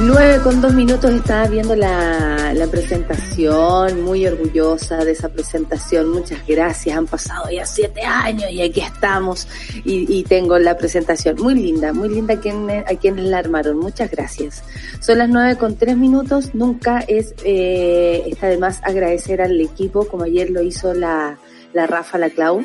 9 con dos minutos estaba viendo la, la, presentación, muy orgullosa de esa presentación. Muchas gracias. Han pasado ya siete años y aquí estamos y, y tengo la presentación. Muy linda, muy linda a quienes, a quienes la armaron. Muchas gracias. Son las nueve con tres minutos. Nunca es, eh, está de más agradecer al equipo como ayer lo hizo la, la Rafa, la Clau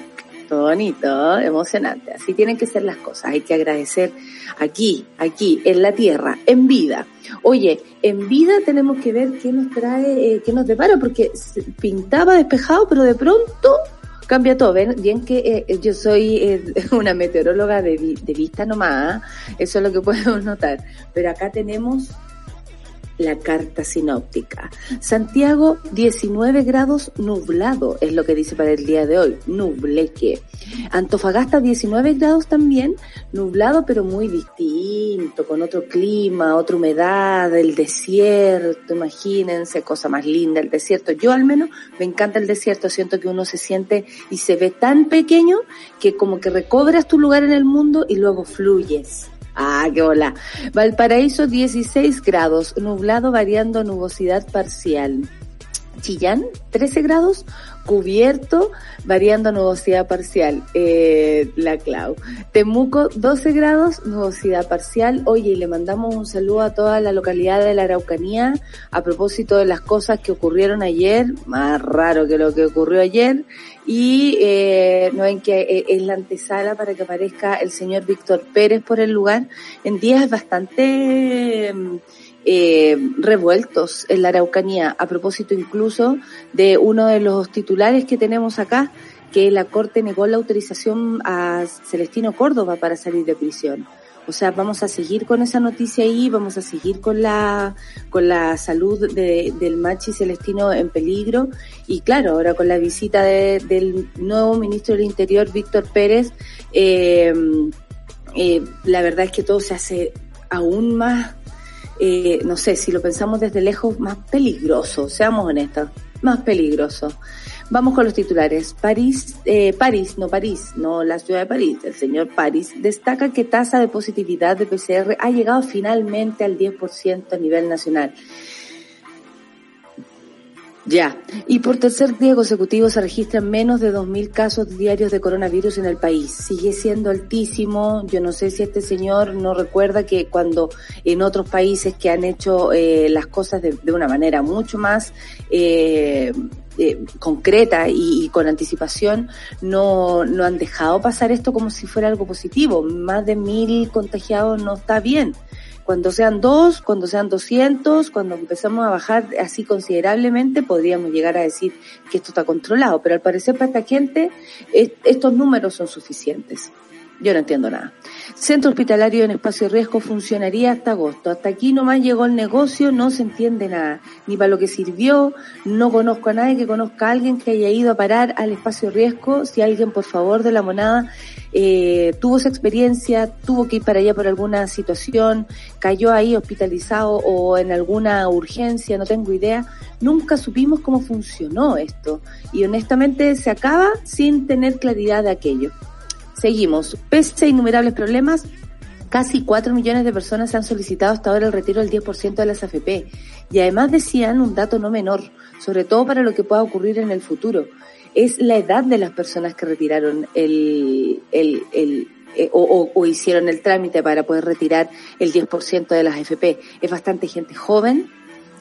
bonito, emocionante. Así tienen que ser las cosas. Hay que agradecer aquí, aquí, en la tierra, en vida. Oye, en vida tenemos que ver qué nos trae, eh, qué nos depara, porque pintaba despejado, pero de pronto cambia todo. Ven, bien que eh, yo soy eh, una meteoróloga de, de vista nomás, eso es lo que podemos notar. Pero acá tenemos la carta sinóptica. Santiago, 19 grados nublado, es lo que dice para el día de hoy, nubleque. Antofagasta, 19 grados también, nublado pero muy distinto, con otro clima, otra humedad, el desierto, imagínense, cosa más linda el desierto. Yo al menos me encanta el desierto, siento que uno se siente y se ve tan pequeño que como que recobras tu lugar en el mundo y luego fluyes. Ah, qué hola. Valparaíso 16 grados, nublado variando nubosidad parcial. Chillán 13 grados, cubierto, variando nubosidad parcial, eh, la Clau. Temuco, 12 grados, nubosidad parcial. Oye, y le mandamos un saludo a toda la localidad de la Araucanía a propósito de las cosas que ocurrieron ayer, más raro que lo que ocurrió ayer, y eh, no ven que eh, es la antesala para que aparezca el señor Víctor Pérez por el lugar en días bastante eh, revueltos en la Araucanía, a propósito incluso de uno de los titulares que tenemos acá, que la Corte negó la autorización a Celestino Córdoba para salir de prisión. O sea, vamos a seguir con esa noticia ahí, vamos a seguir con la, con la salud de, del Machi Celestino en peligro. Y claro, ahora con la visita de, del nuevo ministro del Interior, Víctor Pérez, eh, eh, la verdad es que todo se hace aún más, eh, no sé, si lo pensamos desde lejos, más peligroso, seamos honestos, más peligroso. Vamos con los titulares. París, eh, París, no París, no la ciudad de París, el señor París destaca que tasa de positividad de PCR ha llegado finalmente al 10% a nivel nacional. Ya. Y por tercer día consecutivo se registran menos de 2.000 casos diarios de coronavirus en el país. Sigue siendo altísimo. Yo no sé si este señor no recuerda que cuando en otros países que han hecho eh, las cosas de, de, una manera mucho más eh, eh, concreta y, y, con anticipación no, no han dejado pasar esto como si fuera algo positivo. Más de mil contagiados no está bien cuando sean dos, cuando sean doscientos, cuando empezamos a bajar así considerablemente, podríamos llegar a decir que esto está controlado, pero al parecer para esta gente estos números son suficientes. Yo no entiendo nada. Centro hospitalario en espacio riesgo funcionaría hasta agosto. Hasta aquí nomás llegó el negocio, no se entiende nada. Ni para lo que sirvió, no conozco a nadie que conozca a alguien que haya ido a parar al espacio riesgo. Si alguien, por favor, de la monada, eh, tuvo esa experiencia, tuvo que ir para allá por alguna situación, cayó ahí hospitalizado o en alguna urgencia, no tengo idea. Nunca supimos cómo funcionó esto. Y honestamente se acaba sin tener claridad de aquello. Seguimos. Pese a innumerables problemas, casi 4 millones de personas han solicitado hasta ahora el retiro del 10% de las AFP. Y además decían un dato no menor, sobre todo para lo que pueda ocurrir en el futuro. Es la edad de las personas que retiraron el, eh, o, o, o, hicieron el trámite para poder retirar el 10% de las AFP. Es bastante gente joven,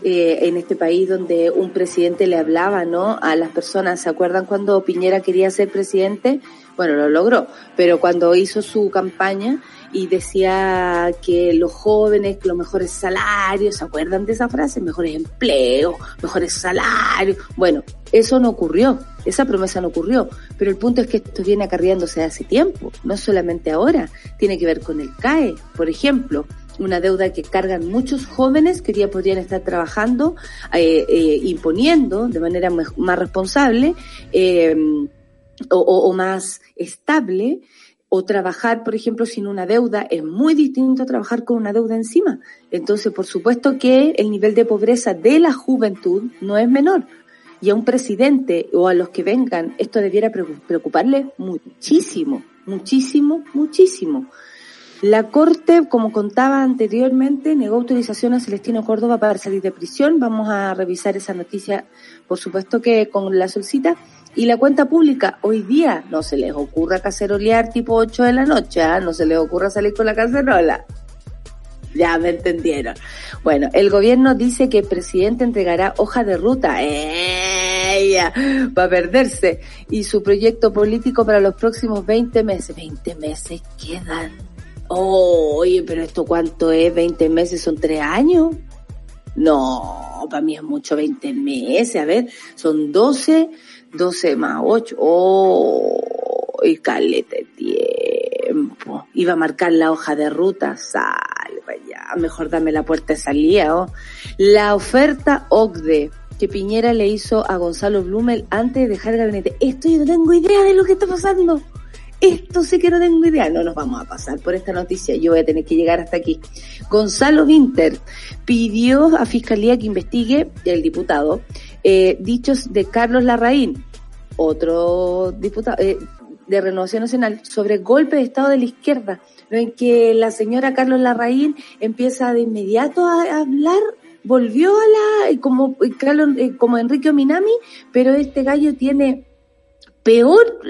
eh, en este país donde un presidente le hablaba, ¿no? A las personas, ¿se acuerdan cuando Piñera quería ser presidente? Bueno, lo logró, pero cuando hizo su campaña y decía que los jóvenes, los mejores salarios, ¿se acuerdan de esa frase? Mejores empleos, mejores salarios. Bueno, eso no ocurrió, esa promesa no ocurrió, pero el punto es que esto viene acarreándose hace tiempo, no solamente ahora, tiene que ver con el CAE, por ejemplo una deuda que cargan muchos jóvenes que ya podrían estar trabajando, eh, eh, imponiendo de manera más responsable eh, o, o, más estable o trabajar, por ejemplo, sin una deuda es muy distinto a trabajar con una deuda encima. Entonces, por supuesto que el nivel de pobreza de la juventud no es menor. Y a un presidente o a los que vengan, esto debiera preocuparle muchísimo, muchísimo, muchísimo. La Corte, como contaba anteriormente, negó autorización a Celestino Córdoba para salir de prisión. Vamos a revisar esa noticia, por supuesto que con la solcita. Y la cuenta pública, hoy día no se les ocurra cacerolear tipo 8 de la noche, ¿ah? no se les ocurra salir con la cacerola. Ya me entendieron. Bueno, el gobierno dice que el presidente entregará hoja de ruta. ¡Ella! Va a perderse. Y su proyecto político para los próximos 20 meses. 20 meses quedan. Oh, oye, pero esto cuánto es? 20 meses son 3 años. No, para mí es mucho 20 meses. A ver, son 12 12 más 8. ¡Oh! Y calete tiempo. Iba a marcar la hoja de ruta. Sale vaya. Mejor dame la puerta de salida. ¿oh? La oferta OCDE que Piñera le hizo a Gonzalo Blumel antes de dejar el gabinete. Esto yo no tengo idea de lo que está pasando. Esto sí que no tengo idea. No nos vamos a pasar por esta noticia. Yo voy a tener que llegar hasta aquí. Gonzalo Winter pidió a Fiscalía que investigue, el diputado, eh, dichos de Carlos Larraín, otro diputado eh, de Renovación Nacional, sobre golpe de Estado de la izquierda, en que la señora Carlos Larraín empieza de inmediato a hablar volvió a la como Carlos, eh, como Enrique Minami, pero este gallo tiene peor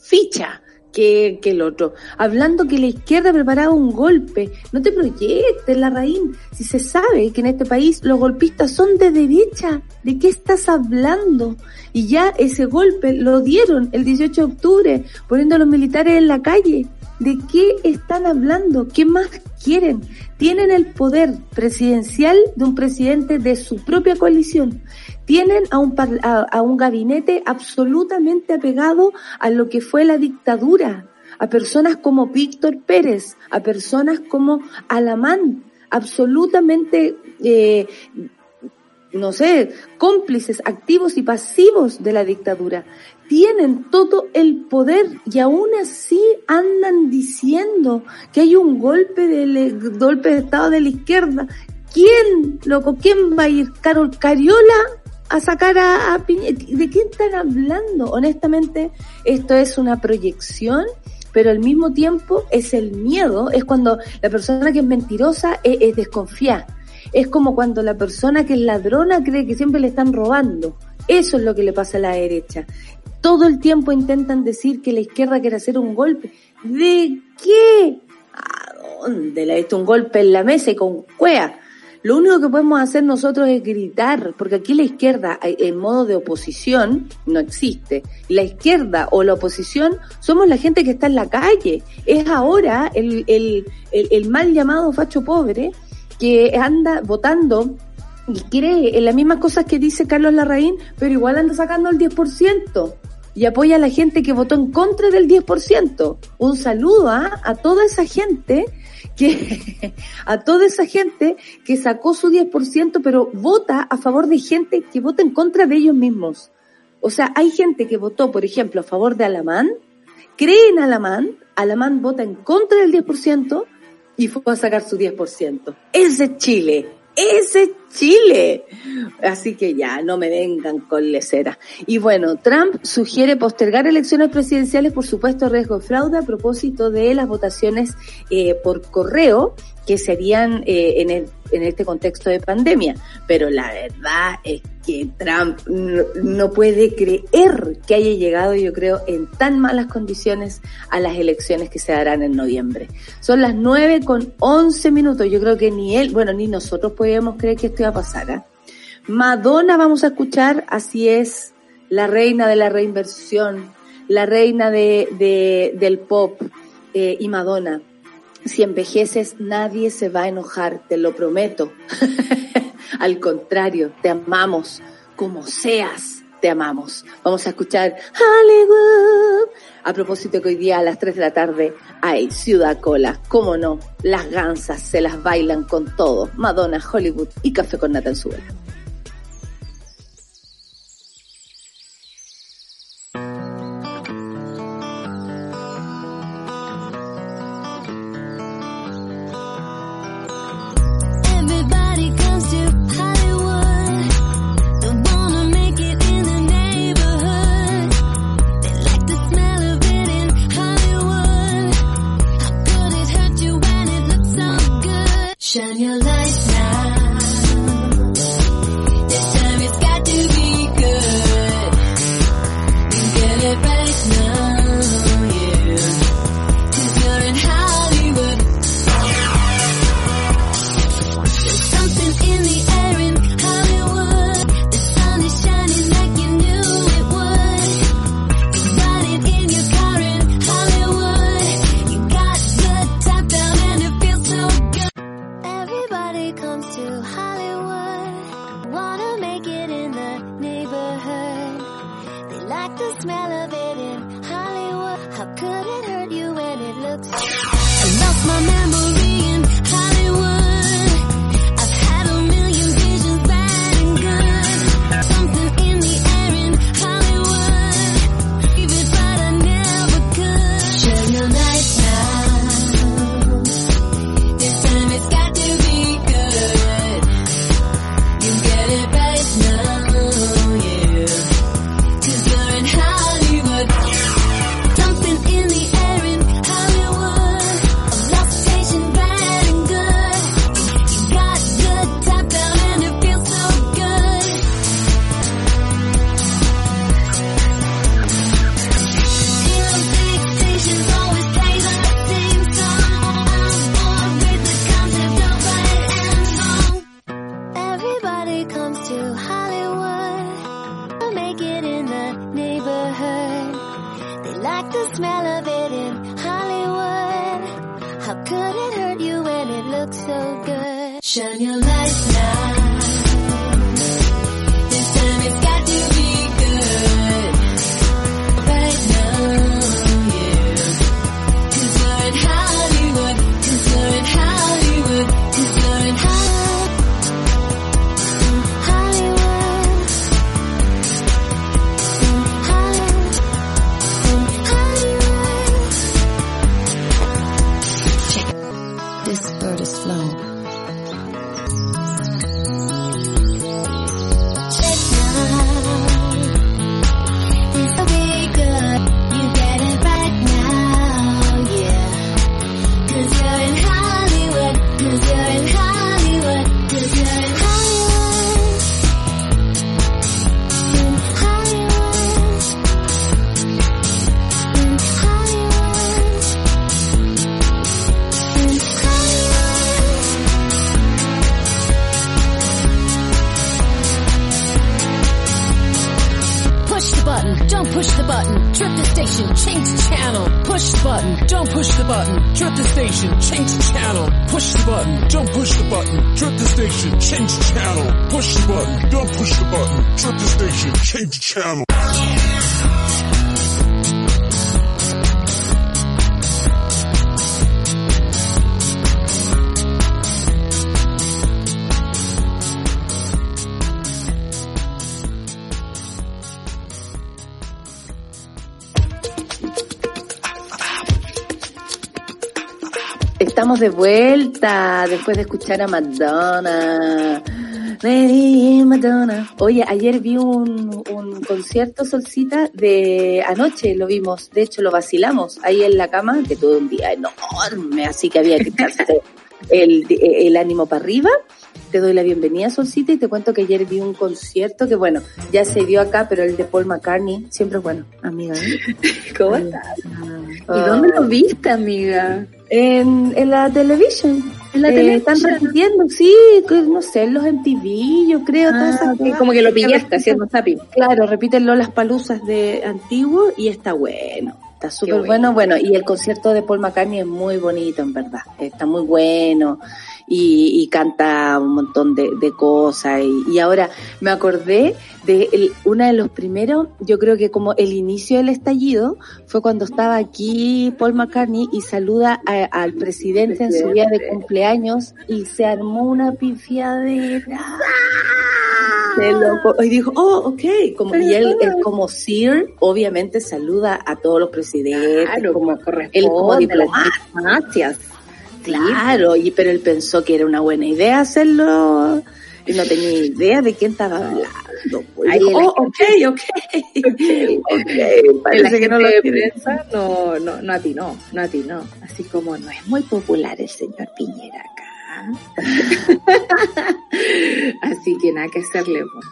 ficha que, que, el otro, hablando que la izquierda preparaba un golpe. No te proyectes, la raíz. Si se sabe que en este país los golpistas son de derecha, ¿de qué estás hablando? Y ya ese golpe lo dieron el 18 de octubre, poniendo a los militares en la calle. ¿De qué están hablando? ¿Qué más quieren? Tienen el poder presidencial de un presidente de su propia coalición tienen a un, a, un gabinete absolutamente apegado a lo que fue la dictadura, a personas como Víctor Pérez, a personas como Alamán, absolutamente, eh, no sé, cómplices activos y pasivos de la dictadura. Tienen todo el poder y aún así andan diciendo que hay un golpe de, golpe de Estado de la izquierda. ¿Quién, loco, quién va a ir? ¿Carol Cariola a sacar a, ¿De qué están hablando? Honestamente, esto es una proyección, pero al mismo tiempo es el miedo, es cuando la persona que es mentirosa es, es desconfiada. Es como cuando la persona que es ladrona cree que siempre le están robando. Eso es lo que le pasa a la derecha. Todo el tiempo intentan decir que la izquierda quiere hacer un golpe. ¿De qué? ¿A dónde? Le ha hecho un golpe en la mesa y con cuea. Lo único que podemos hacer nosotros es gritar, porque aquí la izquierda en modo de oposición no existe. La izquierda o la oposición somos la gente que está en la calle. Es ahora el, mal llamado facho pobre que anda votando y cree en las mismas cosas que dice Carlos Larraín, pero igual anda sacando el 10% y apoya a la gente que votó en contra del 10%. Un saludo ¿ah? a toda esa gente que a toda esa gente que sacó su 10%, pero vota a favor de gente que vota en contra de ellos mismos. O sea, hay gente que votó, por ejemplo, a favor de Alamán, cree en Alamán, Alamán vota en contra del 10% y fue a sacar su 10%. Ese es Chile ese es Chile. Así que ya, no me vengan con lecera. Y bueno, Trump sugiere postergar elecciones presidenciales por supuesto riesgo de fraude a propósito de las votaciones eh, por correo que serían eh, en, el, en este contexto de pandemia. Pero la verdad es que Trump no, puede creer que haya llegado, yo creo, en tan malas condiciones a las elecciones que se darán en noviembre. Son las nueve con once minutos. Yo creo que ni él, bueno, ni nosotros podíamos creer que esto iba a pasar. ¿eh? Madonna vamos a escuchar, así es, la reina de la reinversión, la reina de, de del pop eh, y Madonna. Si envejeces, nadie se va a enojar, te lo prometo. Al contrario, te amamos como seas, te amamos. Vamos a escuchar Hollywood. A propósito que hoy día a las 3 de la tarde hay Ciudad Cola. Cómo no, las gansas se las bailan con todo. Madonna, Hollywood y Café con Nata en it comes to Hollywood. I wanna make it in the neighborhood. They like the smell of it in Hollywood. How could it hurt you when it looks? Estamos de vuelta después de escuchar a Madonna. Madonna. Oye, ayer vi un, un concierto, Solcita, de anoche lo vimos. De hecho, lo vacilamos ahí en la cama, que todo un día enorme, así que había que echarse el, el ánimo para arriba. Te doy la bienvenida, Solcita, y te cuento que ayer vi un concierto que, bueno, ya se vio acá, pero el de Paul McCartney, siempre es bueno, amiga. ¿eh? ¿Cómo estás? ¿Y dónde lo viste, amiga? En, en la televisión. En la Eh, televisión. Están repitiendo, sí, que no sé, en los MTV, yo creo. todas esas Ah, cosas. como que lo pillaste haciendo zapping. Claro, repiten las palusas de antiguo y está bueno. Está súper bueno. bueno. Bueno, y el concierto de Paul McCartney es muy bonito, en verdad. Está muy bueno y, y canta un montón de, de cosas. Y, y ahora me acordé de el- una de los primeros, yo creo que como el inicio del estallido fue cuando estaba aquí Paul McCartney y saluda a- al presidente, en su día de cumpleaños y se armó una pifiadera. De loco. Y dijo, oh, ok. Como, y él es como Sir, obviamente saluda a todos los presidentes. Claro, como, él como diplomacias. Claro, y, pero él pensó que era una buena idea hacerlo. Y no tenía idea de quién estaba hablando. Y Ahí dijo, oh, ok, ok. Ok, parece que no lo prensa no, no, no atinó, no atinó. Así como no es muy popular el señor Piñera acá. Así que nada que hacerle. pues.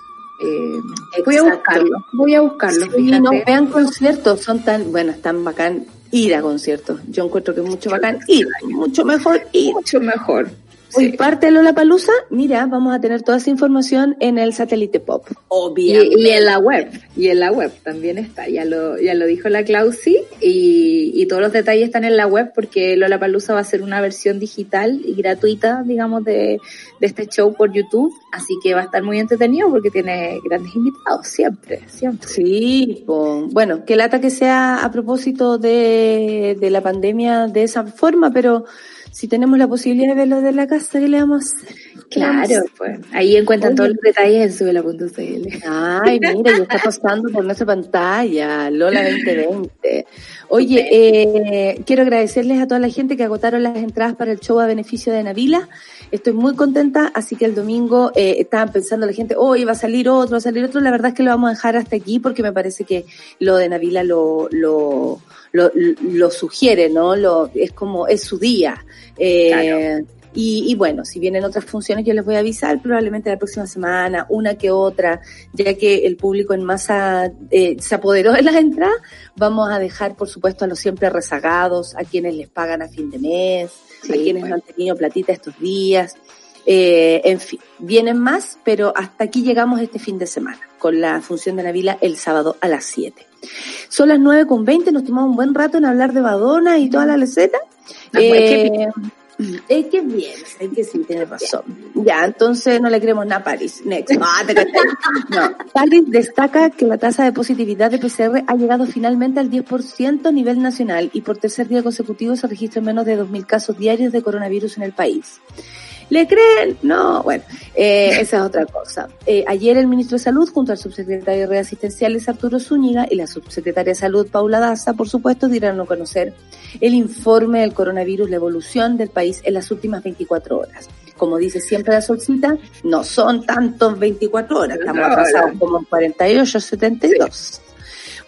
Eh, voy a buscarlo, voy a buscarlo. Sí, no, vean conciertos, son tan, bueno, están bacán ir a conciertos. Yo encuentro que es mucho bacán ir, mucho mejor ir. Mucho mejor. Hoy Sí. parte Lola Palusa, mira, vamos a tener toda esa información en el satélite pop. Obviamente. y en la web, y en la web también está, ya lo, ya lo dijo la Clausi, y, y todos los detalles están en la web porque Lola Palusa va a ser una versión digital y gratuita, digamos, de, de este show por YouTube, así que va a estar muy entretenido porque tiene grandes invitados, siempre, siempre. Sí, po. bueno, que lata que sea a propósito de, de la pandemia de esa forma, pero si tenemos la posibilidad de verlo de la casa, ¿qué le vamos a hacer? ¿Qué le vamos a Claro, pues, ahí encuentran Oye. todos los detalles en subela.cl. Ay, mira, ya está pasando por nuestra pantalla, Lola 2020. Oye, eh, quiero agradecerles a toda la gente que agotaron las entradas para el show a beneficio de Navila. Estoy muy contenta, así que el domingo eh, estaban pensando la gente, hoy va a salir otro, va a salir otro. La verdad es que lo vamos a dejar hasta aquí porque me parece que lo de Navila lo, lo, lo, lo sugiere, ¿no? Lo, es como, es su día. Eh, Claro. Y, y bueno, si vienen otras funciones yo les voy a avisar probablemente la próxima semana, una que otra, ya que el público en masa eh, se apoderó de las entradas, vamos a dejar por supuesto a los siempre rezagados, a quienes les pagan a fin de mes, a quienes pues. no han tenido platita estos días. Eh, en fin, vienen más, pero hasta aquí llegamos este fin de semana con la función de Navila el sábado a las 7. Son las 9 con 20, nos tomamos un buen rato en hablar de Badona y toda la Eh, es que bien, es que sí, tiene razón. Ya, entonces no le creemos nada a París. Next. Ah. No. París destaca que la tasa de positividad de PCR ha llegado finalmente al 10% a nivel nacional y por tercer día consecutivo se registran menos de 2.000 casos diarios de coronavirus en el país. ¿Le creen? No, bueno, eh, esa es otra cosa. Eh, ayer el ministro de Salud, junto al subsecretario de Redes Asistenciales Arturo Zúñiga y la subsecretaria de Salud Paula Daza, por supuesto, dieron a conocer el informe del coronavirus, la evolución del país en las últimas 24 horas. Como dice siempre la solcita, no son tantos 24 horas, estamos atrasados como en 48, 72.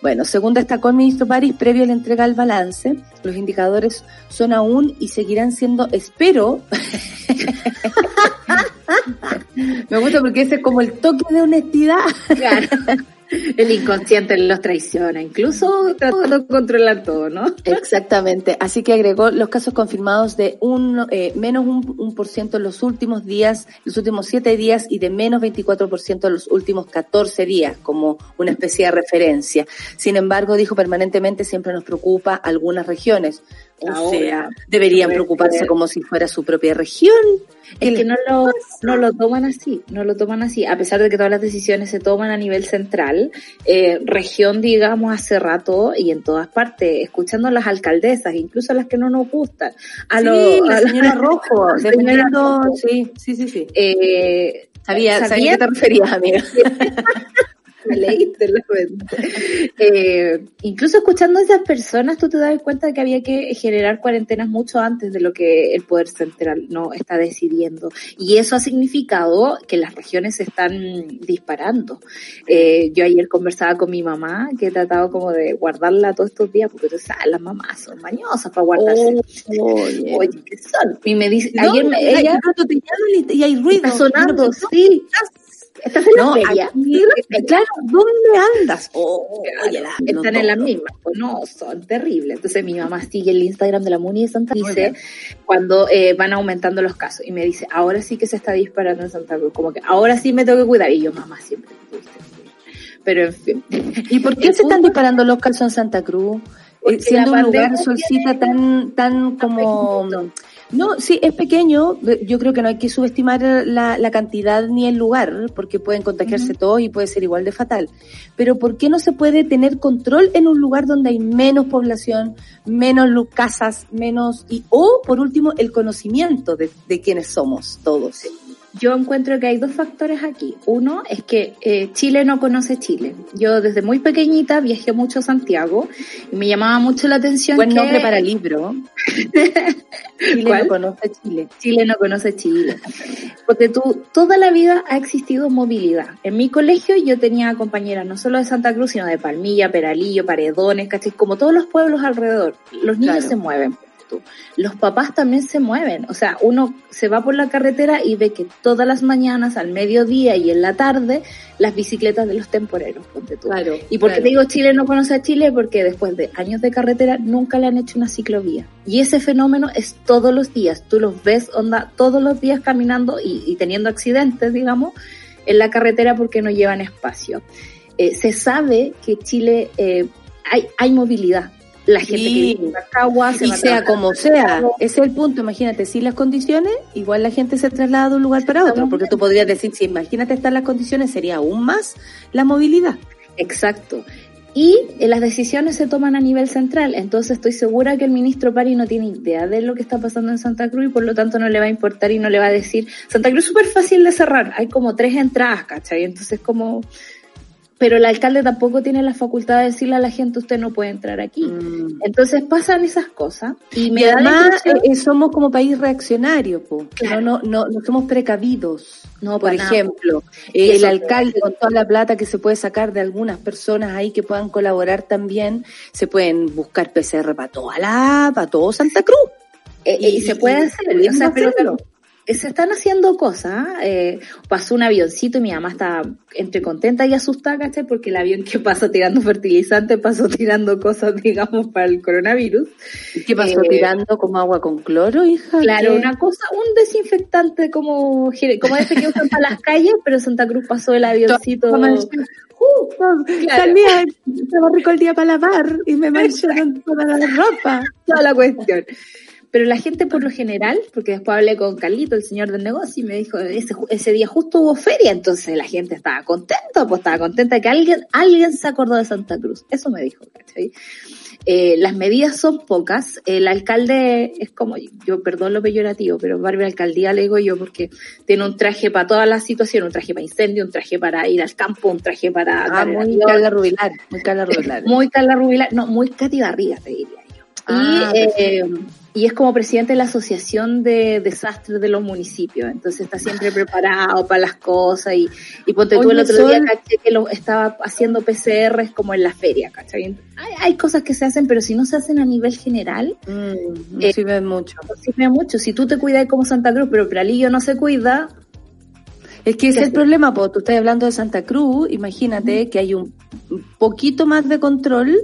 Bueno, según destacó el ministro París, previo a la entrega del balance, los indicadores son aún y seguirán siendo, espero, me gusta porque ese es como el toque de honestidad. Claro. El inconsciente los traiciona, incluso tratando de controlar todo, ¿no? Exactamente. Así que agregó los casos confirmados de un eh, menos un, un por ciento en los últimos días, los últimos siete días y de menos 24 por ciento en los últimos 14 días, como una especie de referencia. Sin embargo, dijo permanentemente siempre nos preocupa algunas regiones. O Ahora, sea, deberían preocuparse como si fuera su propia región. ¿Qué Es que no lo, no lo toman así, no lo toman así, a pesar de que todas las decisiones se toman a nivel central, eh, región, digamos, hace rato y en todas partes, escuchando a las alcaldesas, incluso a las que no nos gustan, a Sí, lo- la a señora Rojo, la señora Rojo. sí, sí, sí, sí. eh, Sabía, sabía te referías, amiga. Me leíste la mente. Eh, incluso escuchando a esas personas, tú te das cuenta de que había que generar cuarentenas mucho antes de lo que el Poder Central no está decidiendo. Y eso ha significado que las regiones se están disparando. Eh, yo ayer conversaba con mi mamá, que he tratado como de guardarla todos estos días, porque tú sabes, las mamás son mañosas para guardarse. Oye. Oye, ¿qué son? Y me dice, No, ayer me- ella te y, y hay ruido. está sonando, No, sí. ¿Estás en la feria? claro, ¿dónde andas? Oh, están en las mismas, pues no, son terribles. Entonces mi mamá sigue el Instagram de la Muni de Santa Cruz dice cuando eh, van aumentando los casos y me dice, ahora sí que se está disparando en Santa Cruz, como que ahora sí me tengo que cuidar. Y yo, mamá, siempre Pero en fin. ¿Y por qué se están disparando los casos en Santa Cruz? Eh, siendo un lugar solcita tan, tan como no, sí, es pequeño. Yo creo que no hay que subestimar la, la cantidad ni el lugar, porque pueden contagiarse todos y puede ser igual de fatal. Pero ¿por qué no se puede tener control en un lugar donde hay menos población, menos casas, menos, y, o por último, el conocimiento de, de quiénes somos todos? Yo encuentro que hay dos factores aquí. Uno es que eh, Chile no conoce Chile. Yo desde muy pequeñita viajé mucho a Santiago y me llamaba mucho la atención. Buen nombre para libro. Chile no conoce Chile. Chile no conoce Chile. Porque tú, toda la vida ha existido movilidad. En mi colegio yo tenía compañeras no solo de Santa Cruz, sino de Palmilla, Peralillo, Paredones, ¿cachai? Como todos los pueblos alrededor. Los niños se mueven los papás también se mueven, o sea, uno se va por la carretera y ve que todas las mañanas, al mediodía y en la tarde, las bicicletas de los temporeros, ponte tú. Claro, y porque te digo Chile no conoce a Chile porque después de años de carretera nunca le han hecho una ciclovía. Y ese fenómeno es todos los días, tú los ves onda todos los días caminando y, teniendo accidentes, digamos, en la carretera porque no llevan espacio. Eh, se sabe que Chile eh, hay, hay movilidad, la gente que agua, y sea como sea, ese es el punto, imagínate, sin las condiciones, igual la gente se traslada de un lugar para otro, porque tú podrías decir, si imagínate estar las condiciones, sería aún más la movilidad. Exacto. Y eh, las decisiones se toman a nivel central, entonces estoy segura que el ministro Pari no tiene idea de lo que está pasando en Santa Cruz y por lo tanto no le va a importar y no le va a decir, Santa Cruz es súper fácil de cerrar, hay como tres entradas, ¿cachai? Entonces como pero el alcalde tampoco tiene la facultad de decirle a la gente usted no puede entrar aquí. Mm. Entonces pasan esas cosas y, me además eh, eh, somos como país reaccionario, no, no, no, somos precavidos. No, por ejemplo, el alcalde con toda la plata que se puede sacar de algunas personas ahí que puedan colaborar también, se pueden buscar PCR para toda la, para todo Santa Cruz. Eh, y, se puede hacer, o sea, pero, eh, se están haciendo cosas. Eh, pasó un avioncito y mi mamá estaba entre contenta y asustada, ¿cachai? Porque el avión que pasó tirando fertilizante pasó tirando cosas, digamos, para el coronavirus. ¿Y qué pasó? Eh, ¿Tirando como agua con cloro, hija? Claro, una cosa, un desinfectante como, como ese que usan para las calles, pero Santa Cruz pasó el avioncito. Uh, También estaba rico el día para lavar y me mancharon toda la ropa. Toda la cuestión. Pero la gente por lo general, porque después hablé con Carlito, el señor del negocio, y me dijo, ese, ese día justo hubo feria, entonces la gente estaba contenta, pues estaba contenta que alguien, alguien se acordó de Santa Cruz. Eso me dijo, ¿cachai? Eh, las medidas son pocas. El alcalde es como, yo perdón lo peyorativo, pero Barbie Alcaldía le digo yo porque tiene un traje para todas las situaciones, un traje para incendio, un traje para ir al campo, un traje para... Ah, muy Carla Rubilar, muy Carla Rubilar. muy Carla Rubilar, no, muy Barriga, te diría yo. Ah, y, eh, y es como presidente de la Asociación de Desastres de los Municipios, entonces está siempre preparado para las cosas y, y ponte tú el otro día caché que lo estaba haciendo PCRs como en la feria, ¿cachai? Hay, hay, cosas que se hacen, pero si no se hacen a nivel general, mm, no eh, sirve mucho. No sirve mucho. Si tú te cuidas como Santa Cruz, pero Peralillo no se cuida, es que ese es el problema, pues tú estás hablando de Santa Cruz, imagínate que hay un poquito más de control,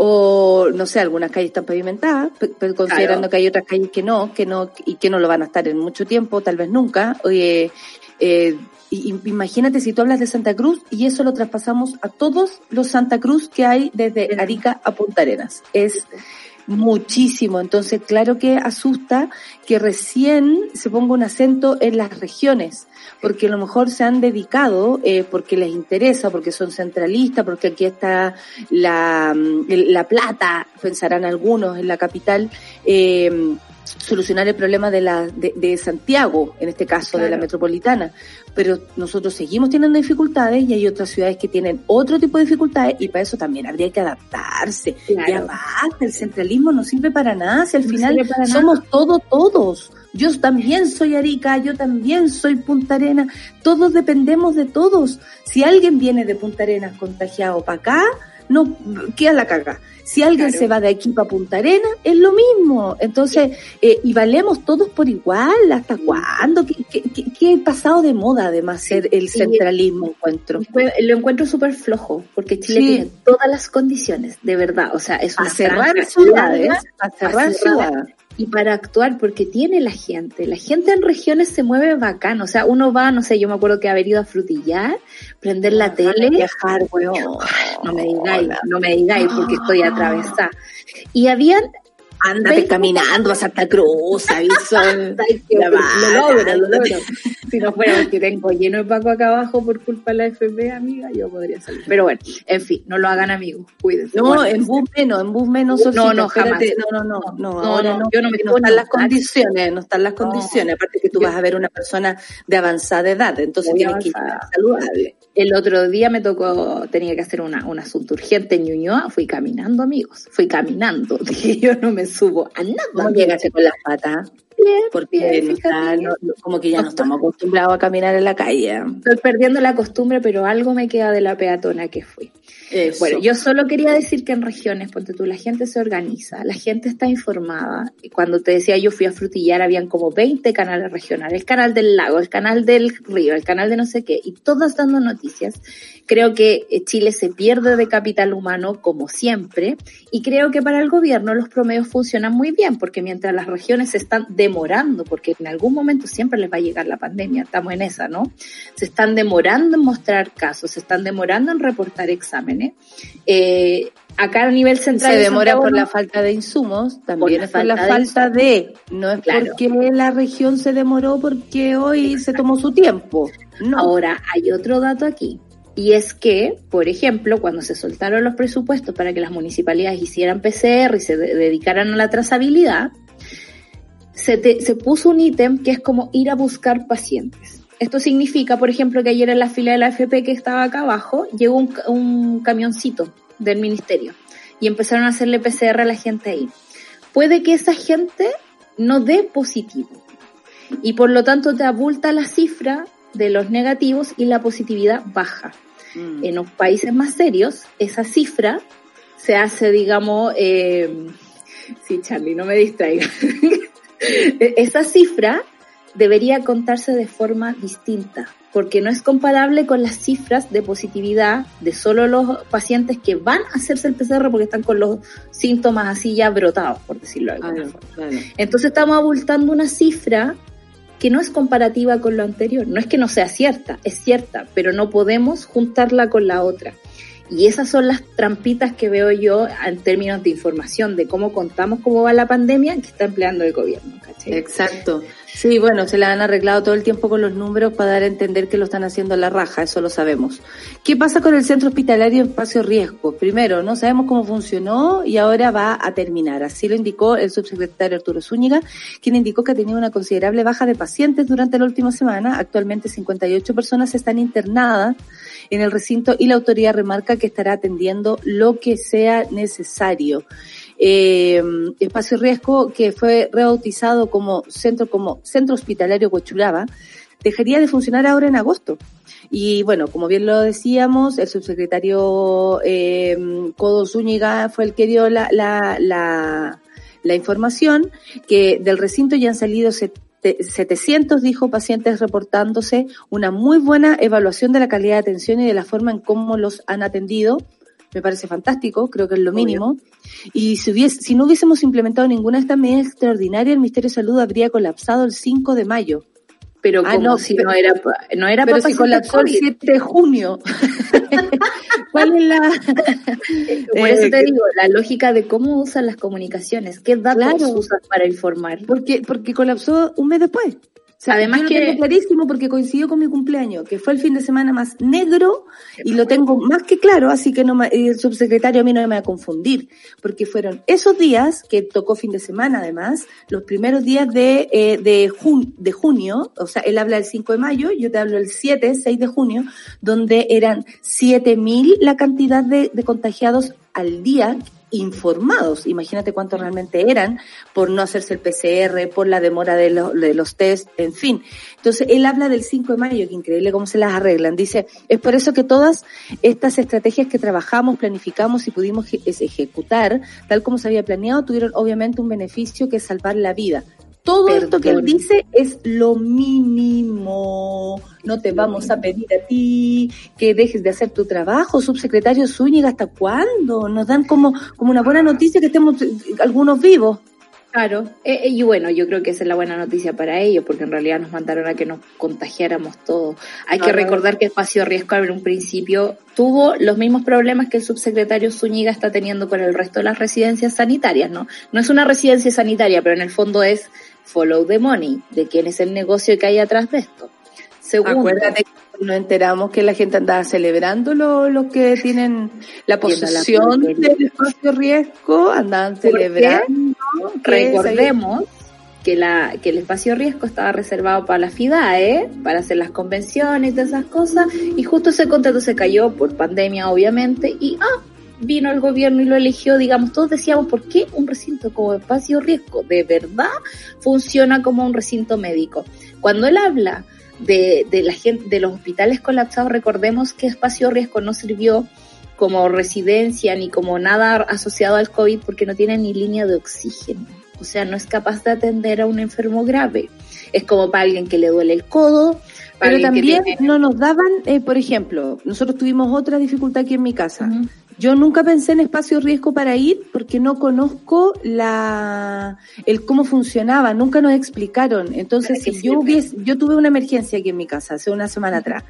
o no sé, algunas calles están pavimentadas, pero considerando que hay otras calles que no, que no, y que no lo van a estar en mucho tiempo, tal vez nunca. Oye, eh, imagínate si tú hablas de Santa Cruz y eso lo traspasamos a todos los Santa Cruz que hay desde Arica a Punta Arenas. Es muchísimo. Entonces, claro que asusta que recién se ponga un acento en las regiones porque a lo mejor se han dedicado, eh, porque les interesa, porque son centralistas, porque aquí está la, mm, la plata, pensarán algunos en la capital, eh, solucionar el problema de la de, de Santiago, en este caso de la metropolitana. Pero nosotros seguimos teniendo dificultades y hay otras ciudades que tienen otro tipo de dificultades y para eso también habría que adaptarse. Ya basta, el centralismo no sirve para nada, si al final somos todos, todos. Yo también soy Arica, yo también soy Punta Arenas, todos dependemos de todos. Si alguien viene de Punta Arenas contagiado para acá, no queda la caga. Si alguien se va de aquí para Punta Arena, es lo mismo. Entonces, eh, y valemos todos por igual. ¿Hasta cuándo? ¿Qué, qué, pasado de moda, además, ser el centralismo, encuentro? Lo encuentro súper flojo, porque Chile tiene todas las condiciones, de verdad. O sea, es una a cerrar ciudades, a cerrar ciudades y para actuar porque tiene la gente. La gente en regiones se mueve bacán. O sea, uno va, no sé, yo me acuerdo que haber ido a frutillar, prender la tele. Viajar, No me digáis, no me digáis porque estoy atravesada. Y habían Ándate caminando a Santa Cruz, lo logro, lo logro. Si no fuera porque tengo lleno de paco acá abajo por culpa de la FP, amiga, yo podría salir. Pero bueno, en fin, no lo hagan amigos, cuídense. No, en bus menos, en bus menos. no, no, jamás. No, no, no, no, no, yo no me no están las condiciones, no están las condiciones. Aparte que tú vas a ver una persona de avanzada edad, entonces tienes que ir saludable. El otro día me tocó, tenía que hacer una, un asunto urgente en Ñuñoa, fui caminando, amigos, fui caminando, dije yo no me subo a nada. ¿Cómo llegaste con las patas? Bien, porque como que ya no estamos acostumbrados a caminar en la calle. Estoy perdiendo la costumbre, pero algo me queda de la peatona que fui. Bueno, yo solo quería decir que en regiones, ponte tú, la gente se organiza, la gente está informada. Y cuando te decía yo fui a frutillar, habían como 20 canales regionales, el canal del lago, el canal del río, el canal de no sé qué, y todas dando Creo que eh, Chile se pierde de capital humano como siempre, y creo que para el gobierno los promedios funcionan muy bien, porque mientras las regiones se están demorando, porque en algún momento siempre les va a llegar la pandemia, estamos en esa, ¿no? Se están demorando en mostrar casos, se están demorando en reportar exámenes eh, acá a nivel central. Se demora por la falta de insumos, también es por la falta de, no es porque la región se demoró porque hoy se tomó su tiempo. No. Ahora, hay otro dato aquí. Y es que, por ejemplo, cuando se soltaron los presupuestos para que las municipalidades hicieran PCR y se dedicaran a la trazabilidad, se, se puso un ítem que es como ir a buscar pacientes. Esto significa, por ejemplo, que ayer en la fila de la AFP que estaba acá abajo, llegó un, camioncito del ministerio y empezaron a hacerle PCR a la gente ahí. Puede que esa gente no dé positivo y por lo tanto te abulta la cifra de los negativos y la positividad baja. Mm. En los países más serios, esa cifra se hace, digamos, eh, sí, Charlie, no me distraiga. esa cifra debería contarse de forma distinta, porque no es comparable con las cifras de positividad de solo los pacientes que van a hacerse el PCR porque están con los síntomas así ya brotados, por decirlo de alguna forma. Entonces estamos abultando una cifra que no es comparativa con lo anterior. No es que no sea cierta, es cierta, pero no podemos juntarla con la otra. Y esas son las trampitas que veo yo en términos de información, de cómo contamos cómo va la pandemia que está empleando el gobierno. Exacto. Sí, bueno, se la han arreglado todo el tiempo con los números para dar a entender que lo están haciendo a la raja, eso lo sabemos. ¿Qué pasa con el centro hospitalario espacio riesgo? Primero, no sabemos cómo funcionó y ahora va a terminar. Así lo indicó el subsecretario Arturo Zúñiga, quien indicó que ha tenido una considerable baja de pacientes durante la última semana. Actualmente 58 personas están internadas en el recinto y la autoridad remarca que estará atendiendo lo que sea necesario. Eh, espacio riesgo que fue rebautizado como centro, como centro hospitalario Cochulaba, dejaría de funcionar ahora en agosto. Y bueno, como bien lo decíamos, el subsecretario eh, Codo Zúñiga fue el que dio la, la, la, la información que del recinto ya han salido 700, dijo, pacientes reportándose, una muy buena evaluación de la calidad de atención y de la forma en cómo los han atendido. Me parece fantástico, creo que es lo mínimo. Y si, hubiese, si no hubiésemos implementado ninguna de estas medidas extraordinarias, el Ministerio de Salud habría colapsado el 5 de mayo. Pero ah, no, si no era, no era pero si colapsó el 7 de junio. ¿Cuál es la...? Por eso te eh, digo, la lógica de cómo usan las comunicaciones, qué datos usan para informar. Porque, porque colapsó un mes después. Además que tengo clarísimo porque coincidió con mi cumpleaños, que fue el fin de semana más negro y lo tengo más que claro, así que no el subsecretario a mí no me va a confundir, porque fueron esos días que tocó fin de semana además, los primeros días de eh, de, de junio, o sea, él habla del 5 de mayo, yo te hablo el 7, 6 de junio, donde eran 7000 la cantidad de, de contagiados al día informados. Imagínate cuántos realmente eran por no hacerse el PCR, por la demora de, de los test, en fin. Entonces, él habla del 5 de mayo, que increíble cómo se las arreglan. Dice, es por eso que todas estas estrategias que trabajamos, planificamos y pudimos ejecutar, tal como se había planeado, tuvieron obviamente un beneficio que es salvar la vida. Todo esto que él dice es lo mínimo. No te vamos a pedir a ti que dejes de hacer tu trabajo, subsecretario Zúñiga, ¿hasta cuándo? Nos dan como, como una buena noticia que estemos eh, algunos vivos. Claro, eh, eh, y bueno, yo creo que esa es la buena noticia para ellos, porque en realidad nos mandaron a que nos contagiáramos todos. Hay que recordar que Espacio Riesgo en un principio tuvo los mismos problemas que el subsecretario Zúñiga está teniendo con el resto de las residencias sanitarias, ¿no? No es una residencia sanitaria, pero en el fondo es follow the money, de quién es el negocio que hay atrás de esto. Segundo, Acuérdate que nos enteramos que la gente andaba celebrando los lo que tienen la posesión del espacio riesgo, andaban celebrando. Recordemos que, la, que el espacio riesgo estaba reservado para la FIDAE, para hacer las convenciones y esas cosas, y justo ese contrato se cayó por pandemia, obviamente, y ah, vino el gobierno y lo eligió, digamos, todos decíamos, ¿por qué un recinto como espacio riesgo de verdad funciona como un recinto médico? Cuando él habla de, de la gente, de los hospitales colapsados, recordemos que espacio riesgo no sirvió como residencia ni como nada asociado al COVID porque no tiene ni línea de oxígeno. O sea, no es capaz de atender a un enfermo grave. Es como para alguien que le duele el codo. Pero también no nos daban, eh, por ejemplo, nosotros tuvimos otra dificultad aquí en mi casa. Yo nunca pensé en espacio riesgo para ir porque no conozco la el cómo funcionaba, nunca nos explicaron. Entonces, si yo hubiese, yo tuve una emergencia aquí en mi casa hace una semana atrás.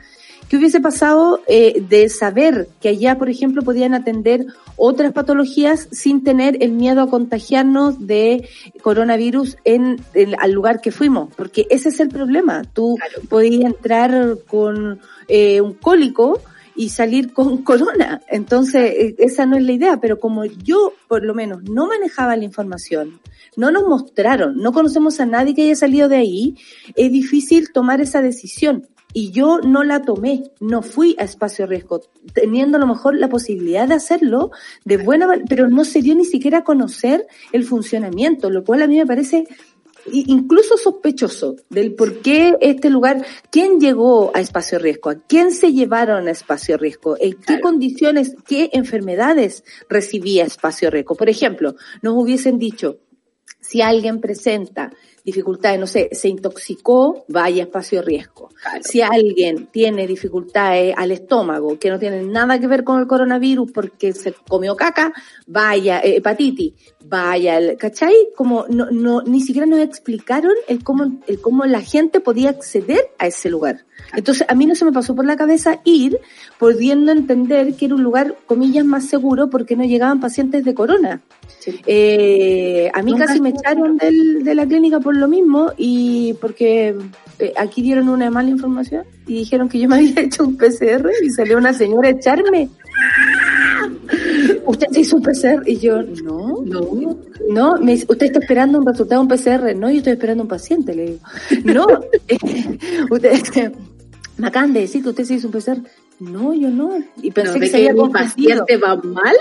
¿Qué hubiese pasado eh, de saber que allá, por ejemplo, podían atender otras patologías sin tener el miedo a contagiarnos de coronavirus en, el al lugar que fuimos? Porque ese es el problema. Tú podías entrar con eh, un cólico y salir con corona. Entonces, eh, esa no es la idea, pero como yo, por lo menos, no manejaba la información, no nos mostraron, no conocemos a nadie que haya salido de ahí, es difícil tomar esa decisión. Y yo no la tomé, no fui a espacio riesgo, teniendo a lo mejor la posibilidad de hacerlo de buena pero no se dio ni siquiera a conocer el funcionamiento, lo cual a mí me parece incluso sospechoso del por qué este lugar, quién llegó a espacio riesgo, a quién se llevaron a espacio riesgo, en qué condiciones, qué enfermedades recibía espacio riesgo. Por ejemplo, nos hubiesen dicho, si alguien presenta dificultades, no sé, se intoxicó, vaya espacio riesgo. Si alguien tiene dificultades al estómago, que no tienen nada que ver con el coronavirus porque se comió caca, vaya eh, hepatitis, vaya, el, ¿cachai? Como no, no, ni siquiera nos explicaron el cómo, el cómo la gente podía acceder a ese lugar. Entonces, a mí no se me pasó por la cabeza ir pudiendo entender que era un lugar, comillas, más seguro porque no llegaban pacientes de corona. Eh, a mí casi me echaron del, de la clínica por lo mismo y porque eh, aquí dieron una mala información y dijeron que yo me había hecho un PCR y salió una señora a echarme. ¿Usted se hizo un PCR? Y yo, no, no, no, me, usted está esperando un resultado de un PCR. No, yo estoy esperando un paciente, le digo. No, usted, me acaban de decir que usted se hizo un PCR. No, yo no. Y pensé que, se había mi paciente va mal.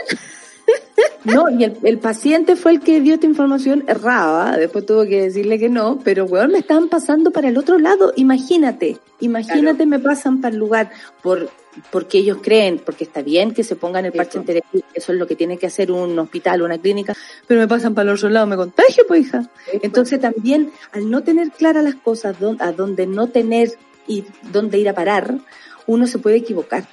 No, y el, paciente fue el que dio esta información errada, después tuvo que decirle que no, pero weón, me estaban pasando para el otro lado, imagínate, imagínate me pasan para el lugar por porque ellos creen, porque está bien que se pongan el parche sí, eso es lo que tiene que hacer un hospital, una clínica, pero me pasan para el otro lado, me contagio, pues hija. Entonces también, al no tener claras las cosas, a donde no tener y dónde ir a parar, uno se puede equivocar.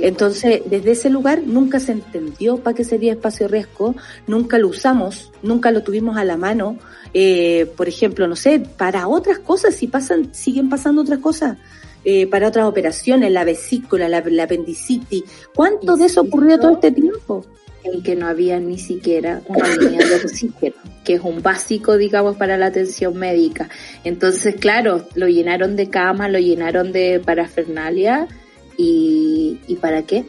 Entonces, desde ese lugar nunca se entendió para qué sería espacio riesgo, nunca lo usamos, nunca lo tuvimos a la mano. Eh, por ejemplo, no sé, para otras cosas, si pasan, siguen pasando otras cosas. Eh, para otras operaciones, la vesícula, la, la apendicitis. ¿Cuánto de eso ocurrió todo este tiempo? En que no había ni siquiera una línea de oxígeno, que es un básico, digamos, para la atención médica. Entonces, claro, lo llenaron de cama, lo llenaron de parafernalia ¿Y, ¿Y para qué?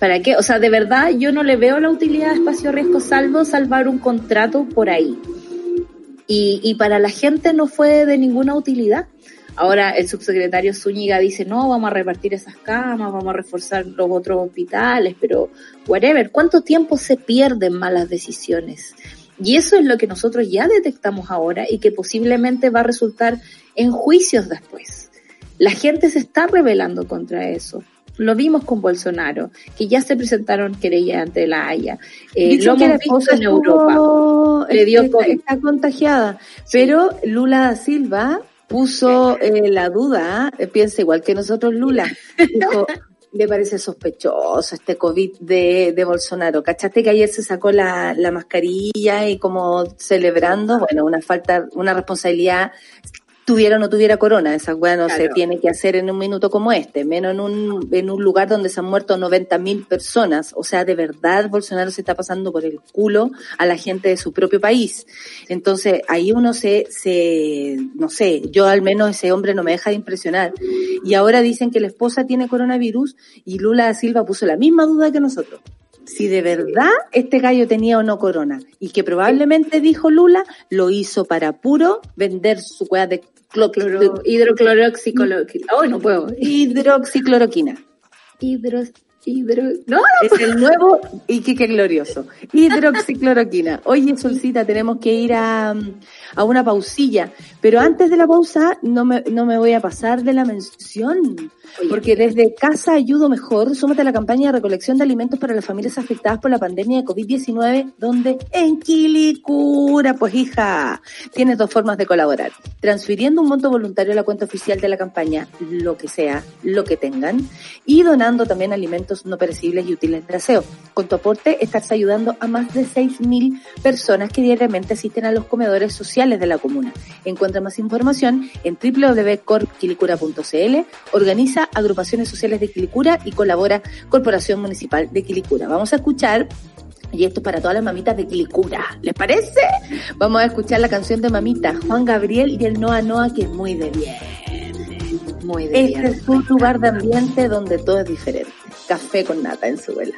¿Para qué? O sea, de verdad yo no le veo la utilidad de espacio riesgo salvo salvar un contrato por ahí. Y, y para la gente no fue de ninguna utilidad. Ahora el subsecretario Zúñiga dice, no, vamos a repartir esas camas, vamos a reforzar los otros hospitales, pero whatever, ¿cuánto tiempo se pierden malas decisiones? Y eso es lo que nosotros ya detectamos ahora y que posiblemente va a resultar en juicios después. La gente se está rebelando contra eso. Lo vimos con Bolsonaro, que ya se presentaron querellas ante la Haya. Eh, lo hemos visto en Europa. Le dio está, contagiada. Pero Lula da Silva puso eh, la duda, eh, piensa igual que nosotros Lula, dijo, le parece sospechoso este COVID de, de Bolsonaro. ¿Cachaste que ayer se sacó la, la mascarilla y como celebrando, bueno, una falta, una responsabilidad tuviera o no tuviera corona. Esa weá no se tiene que hacer en un minuto como este, menos en un, en un lugar donde se han muerto 90 mil personas. O sea, de verdad Bolsonaro se está pasando por el culo a la gente de su propio país. Entonces, ahí uno se, se, no sé, yo al menos ese hombre no me deja de impresionar. Y ahora dicen que la esposa tiene coronavirus y Lula Silva puso la misma duda que nosotros si de verdad este gallo tenía o no corona y que probablemente dijo Lula lo hizo para puro vender su cueva de hidrocloroxicoloquina. Oh, no puedo. Hidroxicloroquina. Hidro, hidro, no, es el nuevo y qué glorioso. Hidroxicloroquina. Oye, Solcita, tenemos que ir a, a una pausilla, pero antes de la pausa no me, no me voy a pasar de la mención porque desde Casa Ayudo Mejor, súmate a la campaña de recolección de alimentos para las familias afectadas por la pandemia de COVID-19, donde en Quilicura, pues hija, tienes dos formas de colaborar. Transfiriendo un monto voluntario a la cuenta oficial de la campaña, lo que sea, lo que tengan, y donando también alimentos no perecibles y útiles de aseo. Con tu aporte estás ayudando a más de 6.000 personas que diariamente asisten a los comedores sociales de la comuna. Encuentra más información en www.corquilicura.cl. Organiza Agrupaciones Sociales de Quilicura y colabora Corporación Municipal de Quilicura. Vamos a escuchar y esto es para todas las mamitas de Quilicura. ¿Les parece? Vamos a escuchar la canción de mamita Juan Gabriel y el Noa Noa, que es muy de bien. Muy de este es un lugar de ambiente donde todo es diferente. Café con nata en su vela.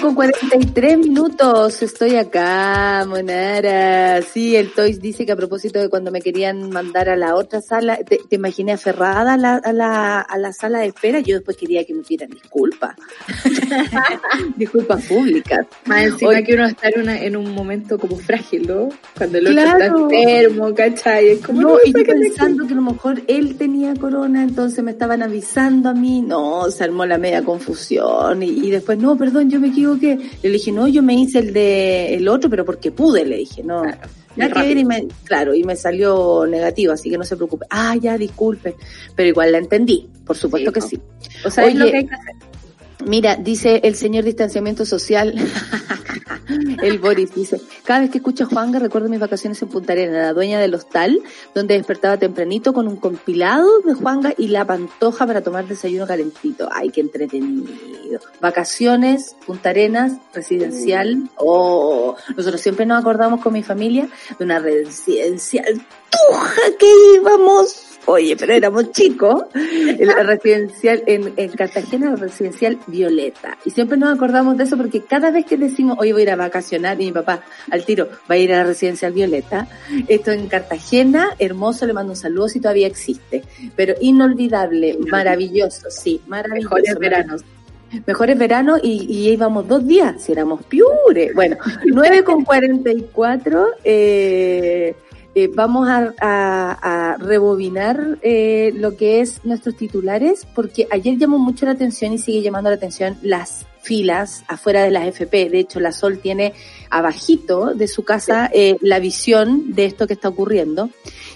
Con 43 minutos. Estoy acá, Monara. Sí, el Toys dice que a propósito de cuando me querían mandar a la otra sala, te, imaginé aferrada a la, a, la, a la sala de espera. Yo después quería que me pidieran disculpas. disculpas públicas. Más encima que uno está en, una, en un momento como frágil, ¿no? Cuando el otro está enfermo, ¿cachai? Es como, no, y pensando que a lo mejor él tenía corona, entonces me estaban avisando a mí. No, se armó la media confusión. Y, y después, no, perdón, yo me equivoqué. Le dije, no, yo me hice el de el otro, pero porque pude, le dije, no. Claro, y me, claro, y me salió negativo, así que no se preocupe. Ah, ya, disculpe. Pero igual la entendí, por supuesto que sí. O sea, es lo que hay que hacer. Mira, dice el señor distanciamiento social, el Boris dice, cada vez que escucho a Juanga recuerdo mis vacaciones en Punta Arena, la dueña del hostal, donde despertaba tempranito con un compilado de Juanga y la pantoja para tomar desayuno calentito. Ay, qué entretenido. Vacaciones, Punta Arenas, residencial. Oh, nosotros siempre nos acordamos con mi familia de una residencial tuja que íbamos Oye, pero éramos chicos. La residencial en, en Cartagena, la residencial Violeta. Y siempre nos acordamos de eso porque cada vez que decimos, hoy voy a ir a vacacionar y mi papá al tiro va a ir a la residencial Violeta, esto en Cartagena, hermoso, le mando un saludo si todavía existe. Pero inolvidable, maravilloso, sí, maravilloso. Mejores veranos mejores veranos y, y, íbamos dos días, si éramos piure. Bueno, 9 con 44, eh, eh, vamos a, a, a rebobinar eh, lo que es nuestros titulares, porque ayer llamó mucho la atención y sigue llamando la atención las filas afuera de las FP. De hecho, la Sol tiene abajito de su casa eh, la visión de esto que está ocurriendo.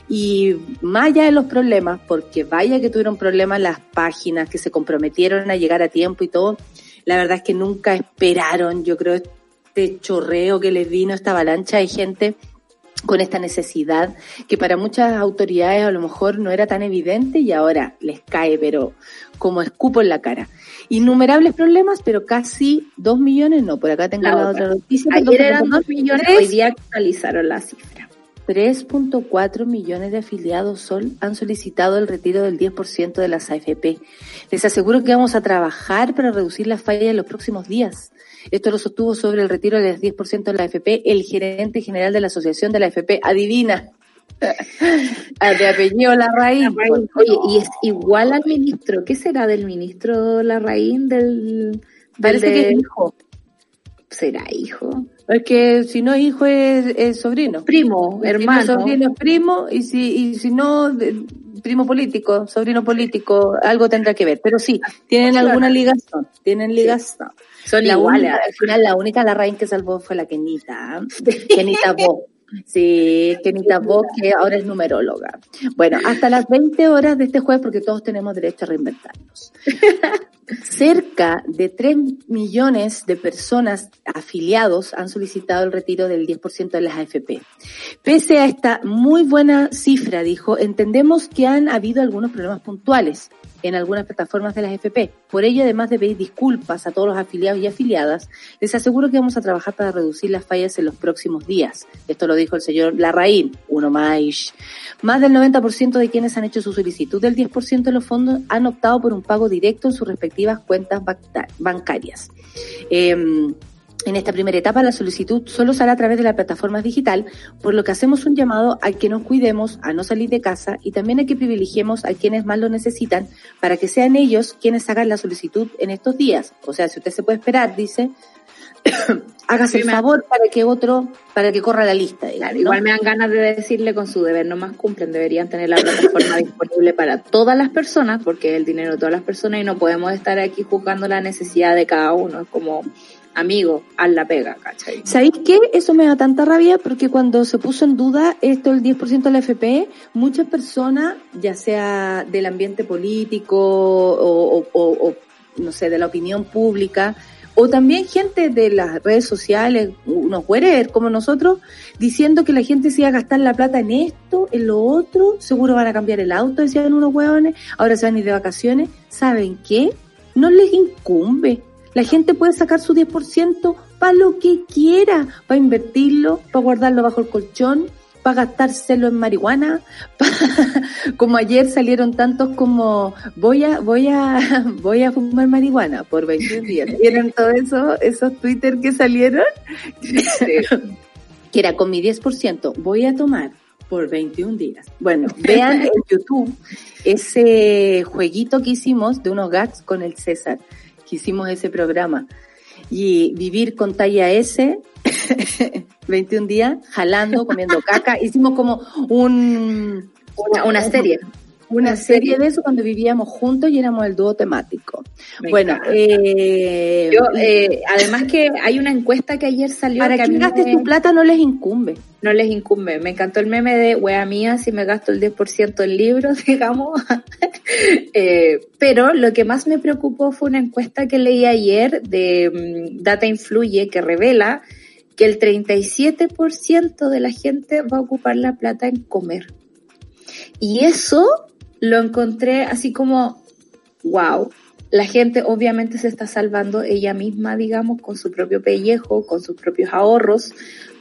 Y más allá de los problemas, porque vaya que tuvieron problemas las páginas que se comprometieron a llegar a tiempo y todo, la verdad es que nunca esperaron, yo creo, este chorreo que les vino, esta avalancha de gente con esta necesidad que para muchas autoridades a lo mejor no era tan evidente y ahora les cae, pero como escupo en la cara. Innumerables problemas, pero casi dos millones, no, por acá tengo la, otra noticia. Ayer eran dos millones, hoy día actualizaron la cifra. 3.4 millones de afiliados Sol han solicitado el retiro del 10% de las AFP. Les aseguro que vamos a trabajar para reducir las fallas en los próximos días. Esto lo sostuvo sobre el retiro del 10% de la AFP el gerente general de la Asociación de la AFP. Adivina. de apellido Larraín. Oye, y es igual al ministro. ¿Qué será del ministro Larraín? Del, Parece que es hijo. ¿Será hijo? Es que si no es hijo es, sobrino. Primo, hermano. Si sobrino es primo y si, y si no, primo político, sobrino político, algo tendrá que ver. Pero sí, tienen alguna ligación, tienen ligación. Son iguales. al final la única la raíz que salvó fue la Kenita. Kenita Bo. Sí, Kenita Bo, que ahora es numeróloga. Bueno, hasta las 20 horas de este jueves, porque todos tenemos derecho a reinventarnos. Cerca de 3 millones de personas afiliados han solicitado el retiro del 10% de las AFP. Pese a esta muy buena cifra, dijo, entendemos que han habido algunos problemas puntuales en algunas plataformas de las AFP. Por ello, además de pedir disculpas a todos los afiliados y afiliadas, les aseguro que vamos a trabajar para reducir las fallas en los próximos días. Esto lo dijo el señor Larraín, uno más. Más del 90% de quienes han hecho su solicitud del 10% de los fondos han optado por un pago directo en sus respectivas cuentas bancarias. Eh, en esta primera etapa, la solicitud solo sale a través de la plataforma digital, por lo que hacemos un llamado a que nos cuidemos, a no salir de casa y también a que privilegiemos a quienes más lo necesitan para que sean ellos quienes hagan la solicitud en estos días. O sea, si usted se puede esperar, dice, hágase el favor para que otro, para que corra la lista. Igual me dan ganas de decirle con su deber, no más cumplen, deberían tener la plataforma disponible para todas las personas, porque es el dinero de todas las personas y no podemos estar aquí juzgando la necesidad de cada uno. Es como, amigo, haz la pega, ¿cachai? ¿Sabéis qué? Eso me da tanta rabia porque cuando se puso en duda esto el 10% de la FP, muchas personas, ya sea del ambiente político o, o, o, no sé, de la opinión pública, o también gente de las redes sociales, unos güeres como nosotros, diciendo que la gente se iba a gastar la plata en esto, en lo otro, seguro van a cambiar el auto, decían unos hueones, ahora se van a ir de vacaciones. ¿Saben qué? No les incumbe la gente puede sacar su 10% para lo que quiera, para invertirlo, para guardarlo bajo el colchón, para gastárselo en marihuana, como ayer salieron tantos como voy a, voy a, voy a fumar marihuana por 21 días. ¿Vieron todo eso, esos Twitter que salieron? que era con mi 10%, voy a tomar por 21 días. Bueno, vean en YouTube ese jueguito que hicimos de unos gags con el César, hicimos ese programa. Y vivir con talla S, 21 días, jalando, comiendo caca. Hicimos como un... Una, una serie una serie de eso cuando vivíamos juntos y éramos el dúo temático. bueno, eh, yo, eh, además que hay una encuesta que ayer salió. Para que, gastes tu plata no les incumbe. No les incumbe. Me encantó el meme de wea mía si me gasto el 10% en libros, digamos. eh, pero lo que más me preocupó fue una encuesta que leí ayer de mm, Data Influye que revela que el 37% de la gente va a ocupar la plata en comer. Y eso lo encontré así como, wow, la gente obviamente se está salvando ella misma, digamos, con su propio pellejo, con sus propios ahorros.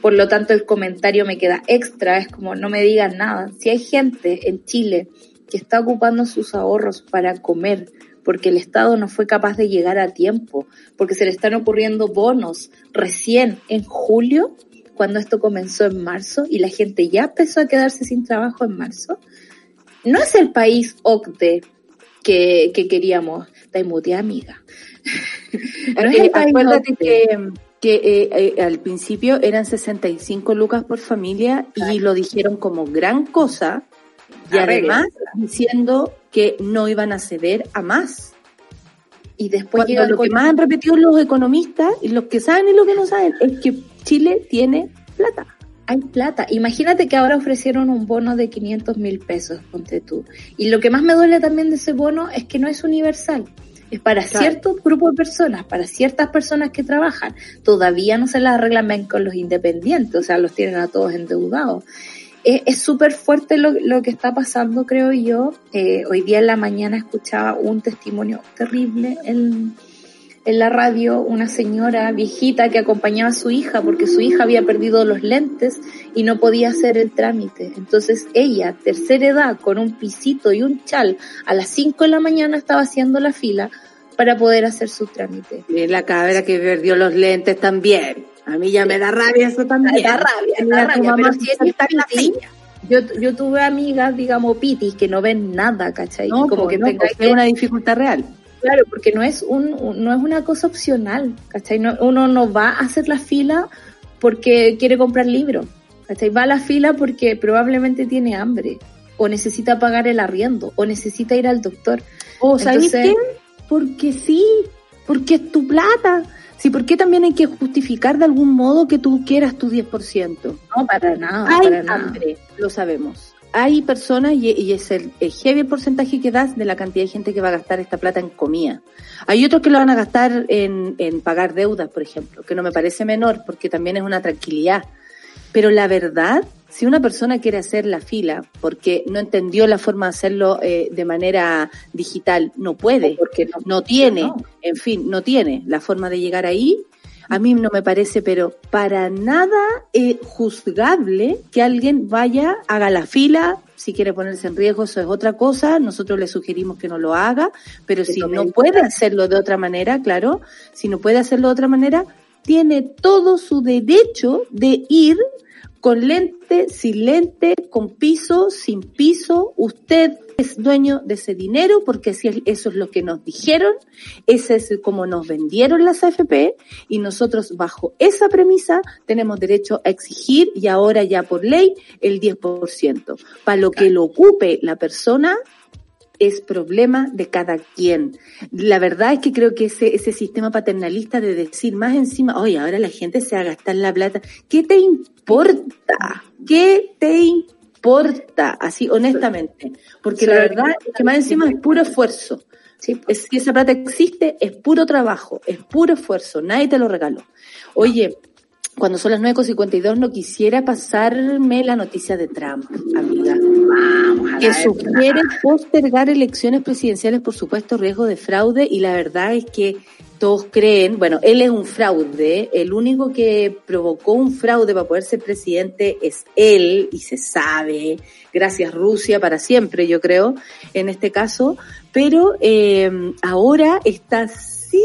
Por lo tanto, el comentario me queda extra, es como no me digan nada. Si hay gente en Chile que está ocupando sus ahorros para comer, porque el Estado no fue capaz de llegar a tiempo, porque se le están ocurriendo bonos recién en julio, cuando esto comenzó en marzo y la gente ya empezó a quedarse sin trabajo en marzo, no es el país OCDE que, que queríamos. Taimutia, amiga. Eh, acuérdate que, que eh, eh, al principio eran 65 lucas por familia y lo dijeron como gran cosa y además diciendo que no iban a ceder a más. Y después lo que más han repetido los economistas y los que saben y los que no saben es que Chile tiene plata hay plata. Imagínate que ahora ofrecieron un bono de 500 mil pesos, ponte tú. Y lo que más me duele también de ese bono es que no es universal. Es para cierto grupo de personas, para ciertas personas que trabajan. Todavía no se las arreglan con los independientes, o sea, los tienen a todos endeudados. Es súper fuerte lo, lo, que está pasando, creo yo. Eh, hoy día en la mañana escuchaba un testimonio terrible en en la radio una señora viejita que acompañaba a su hija porque su hija había perdido los lentes y no podía hacer el trámite. Entonces ella, tercera edad, con un pisito y un chal, a las 5 de la mañana estaba haciendo la fila para poder hacer su trámite. Y la cabra que perdió los lentes también. A mí ya me da rabia eso también. Me da rabia, me da rabia, pero si está en la silla. Yo, yo tuve amigas, digamos, pitis, que no ven nada, ¿cachai? No, como que no, que... una dificultad real. Claro, porque no es un, no es una cosa opcional, ¿cachai? uno no va a hacer la fila porque quiere comprar libros, ¿cachai? Va a la fila porque probablemente tiene hambre, o necesita pagar el arriendo, o necesita ir al doctor. O, ¿sabes qué? Porque sí, porque es tu plata. Sí, ¿por qué también hay que justificar de algún modo que tú quieras tu 10%? No, para nada, hay para hambre, lo sabemos hay personas, y, es el, heavy porcentaje que das de la cantidad de gente que va a gastar esta plata en comida. Hay otros que lo van a gastar en, en pagar deudas, por ejemplo, que no me parece menor porque también es una tranquilidad. Pero la verdad, si una persona quiere hacer la fila porque no entendió la forma de hacerlo eh, de manera digital, no puede, porque no, no tiene, en fin, no tiene la forma de llegar ahí, a mí no me parece, pero para nada eh, juzgable que alguien vaya, haga la fila, si quiere ponerse en riesgo, eso es otra cosa. Nosotros le sugerimos que no lo haga, pero si no puede hacerlo de otra manera, claro, si no puede hacerlo de otra manera, tiene todo su derecho de ir con lente, sin lente, con piso, sin piso. Usted es dueño de ese dinero porque eso es lo que nos dijeron, ese es como nos vendieron las AFP y nosotros bajo esa premisa tenemos derecho a exigir y ahora ya por ley el 10%. Para lo que lo ocupe la persona es problema de cada quien. La verdad es que creo que ese, ese sistema paternalista de decir más encima, oye, ahora la gente se va a gastar la plata, ¿qué te importa? ¿Qué te importa? Así, honestamente. Porque la verdad es que más encima es puro esfuerzo. Sí, es, si esa plata existe, es puro trabajo, es puro esfuerzo, nadie te lo regaló. Oye, cuando son las 9.52 no quisiera pasarme la noticia de Trump, amiga. Vamos a que sugiere postergar elecciones presidenciales, por supuesto, riesgo de fraude, y la verdad es que todos creen, bueno, él es un fraude, el único que provocó un fraude para poder ser presidente es él, y se sabe, gracias Rusia para siempre, yo creo, en este caso, pero eh, ahora está así,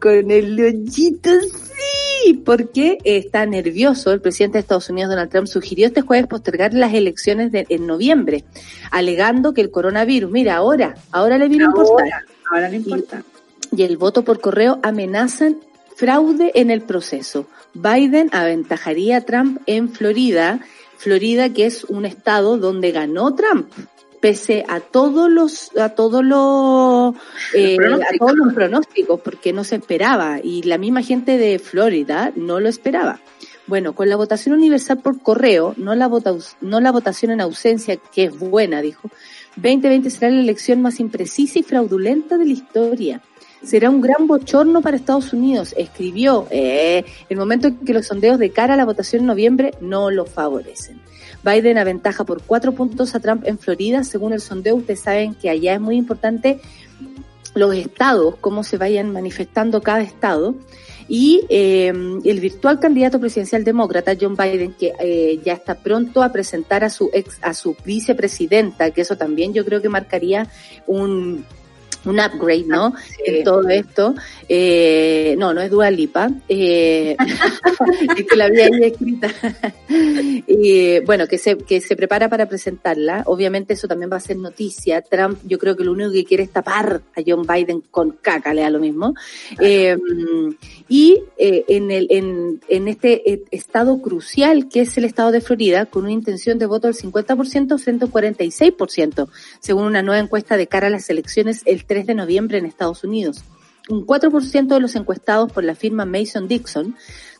con el hoyito sí, porque está nervioso. El presidente de Estados Unidos, Donald Trump, sugirió este jueves postergar las elecciones de, en noviembre, alegando que el coronavirus, mira, ahora, ahora le viene importante. Ahora, ahora no importa. Y el voto por correo amenazan fraude en el proceso. Biden aventajaría a Trump en Florida, Florida que es un estado donde ganó Trump pese a todos los a todos los eh, a todos los pronósticos porque no se esperaba y la misma gente de Florida no lo esperaba. Bueno, con la votación universal por correo, no la vota, no la votación en ausencia, que es buena, dijo, 2020 será la elección más imprecisa y fraudulenta de la historia. Será un gran bochorno para Estados Unidos, escribió. Eh, el momento en que los sondeos de cara a la votación en noviembre no lo favorecen. Biden aventaja por cuatro puntos a Trump en Florida. Según el sondeo, ustedes saben que allá es muy importante los estados, cómo se vayan manifestando cada estado. Y eh, el virtual candidato presidencial demócrata, John Biden, que eh, ya está pronto a presentar a su ex, a su vicepresidenta, que eso también yo creo que marcaría un, un upgrade, ¿no? Sí. En todo esto. Eh, no, no es Dua Lipa. Eh, es que la había ahí escrita. y bueno, que se, que se prepara para presentarla. Obviamente eso también va a ser noticia. Trump, yo creo que lo único que quiere es tapar a John Biden con caca, le da lo mismo. Eh, y eh, en, el, en, en este eh, estado crucial que es el estado de Florida, con una intención de voto del 50% frente al 46%, según una nueva encuesta de cara a las elecciones el 3 de noviembre en Estados Unidos. Un 4% de los encuestados por la firma Mason Dixon,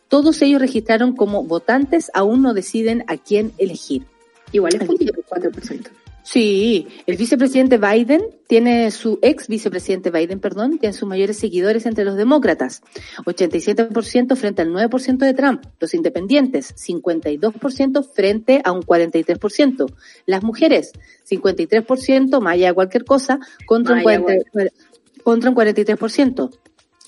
todos ellos registraron como votantes aún no deciden a quién elegir. Igual es poquito, 4%. Sí, el vicepresidente Biden tiene su ex vicepresidente Biden, perdón, tiene sus mayores seguidores entre los demócratas, 87% frente al 9% de Trump, los independientes, 52% frente a un 43%, las mujeres, 53% más allá de cualquier cosa, contra un, Más allá 40 contra un 43%.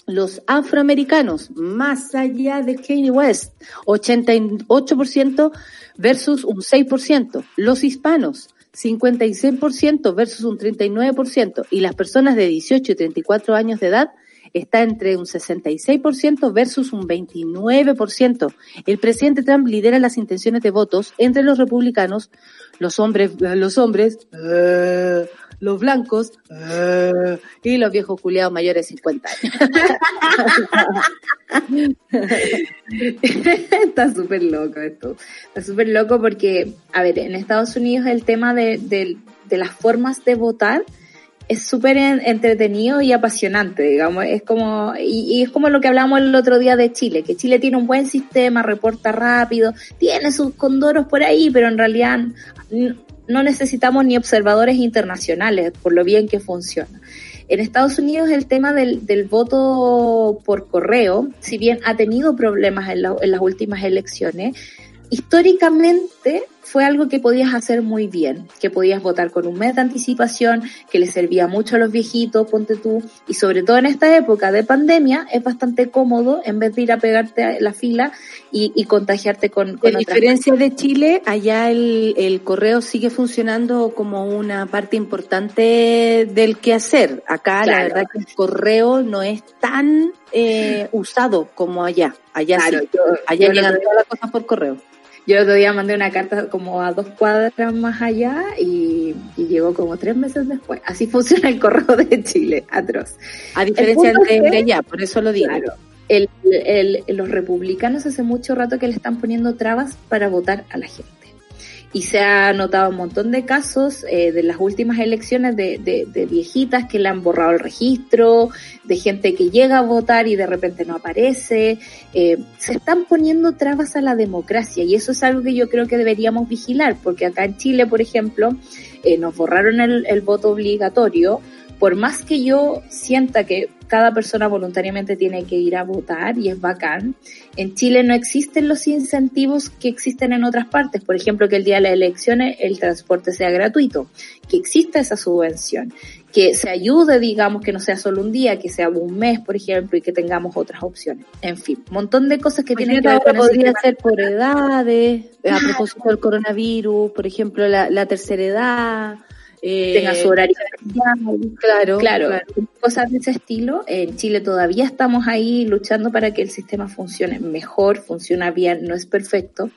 Los afroamericanos, más allá de Kanye West, 88% versus un 6%. Los hispanos, 56% versus un 39%. Y las personas de 18 y 34 años de edad está entre un 66% versus un 29%. El presidente Trump lidera las intenciones de votos entre los republicanos, los hombres, los hombres, eh, los blancos eh, y los viejos culiados mayores de 50 años. Está súper loco esto. Está súper loco porque, a ver, en Estados Unidos el tema de, de, las formas de votar es súper en- entretenido y apasionante, digamos. Es como, y, y es como lo que hablamos el otro día de Chile, que Chile tiene un buen sistema, reporta rápido, tiene sus condoros por ahí, pero en realidad no necesitamos ni observadores internacionales por lo bien que funciona. En Estados Unidos el tema del, del voto por correo, si bien ha tenido problemas en, la- en las últimas elecciones, históricamente fue algo que podías hacer muy bien, que podías votar con un mes de anticipación, que le servía mucho a los viejitos, ponte tú, y sobre todo en esta época de pandemia es bastante cómodo en vez de ir a pegarte a la fila y, y contagiarte con, con A otras diferencia de Chile, allá el, el correo sigue funcionando como una parte importante del quehacer. Acá la verdad que el correo no es tan eh, usado como allá. Allá Claro, sí. yo, Allá yo llegan todas las cosas por correo. Yo el otro día mandé una carta como a dos cuadras más allá y, y llegó como tres meses después. Así funciona el correo de Chile, atroz. A diferencia de, de allá, por eso lo digo. Claro. El, el- los republicanos hace mucho rato que le están poniendo trabas para votar a la gente. Y se ha notado un montón de casos eh, de las últimas elecciones de, de- viejitas que le han borrado el registro, de gente que llega a votar y de repente no aparece. Eh, se están poniendo trabas a la democracia y eso es algo que yo creo que deberíamos vigilar, porque acá en Chile, por ejemplo, eh, nos borraron el, el voto obligatorio por más que yo sienta que cada persona voluntariamente tiene que ir a votar y es bacán, en Chile no existen los incentivos que existen en otras partes. Por ejemplo, que el día de las elecciones el transporte sea gratuito, que exista esa subvención, que se ayude, digamos, que no sea solo un día, que sea un mes, por ejemplo, y que tengamos otras opciones. En fin, un montón de cosas que tienen que ver con podría ser por edades, a propósito del coronavirus, por ejemplo, la, la tercera edad, eh, tenga su horario claro, claro, cosas de ese estilo. En Chile todavía estamos ahí luchando para que el sistema funcione mejor, funciona bien, no es perfecto.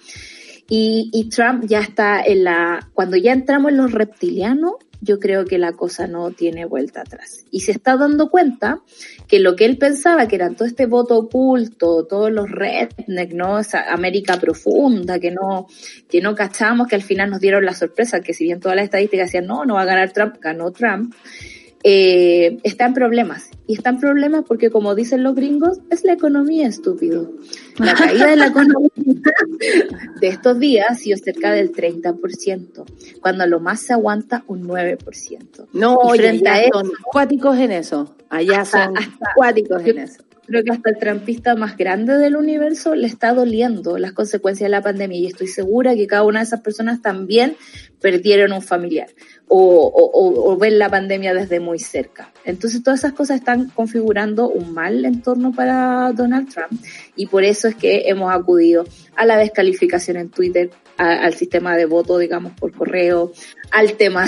Y, y Trump ya está en la, cuando ya entramos en los reptilianos, yo creo que la cosa no tiene vuelta atrás. Y se está dando cuenta que lo que él pensaba que era todo este voto oculto, todos los redneck, ¿no? Esa América profunda, que no, que no cachamos, que al final nos dieron la sorpresa, que si bien todas las estadísticas decían, no, no va a ganar Trump, ganó Trump eh, está en problemas. Y está en problemas porque, como dicen los gringos, es la economía estúpido. La caída de la economía de estos días ha sido cerca del 30%, cuando lo más se aguanta un 9%. No, frente a son cuáticos en eso. Allá son cuáticos en eso creo que hasta el trampista más grande del universo le está doliendo las consecuencias de la pandemia y estoy segura que cada una de esas personas también perdieron un familiar o, ven la pandemia desde muy cerca. Entonces todas esas cosas están configurando un mal entorno para Donald Trump y por eso es que hemos acudido a la descalificación en Twitter, al sistema de voto, digamos, por correo, al tema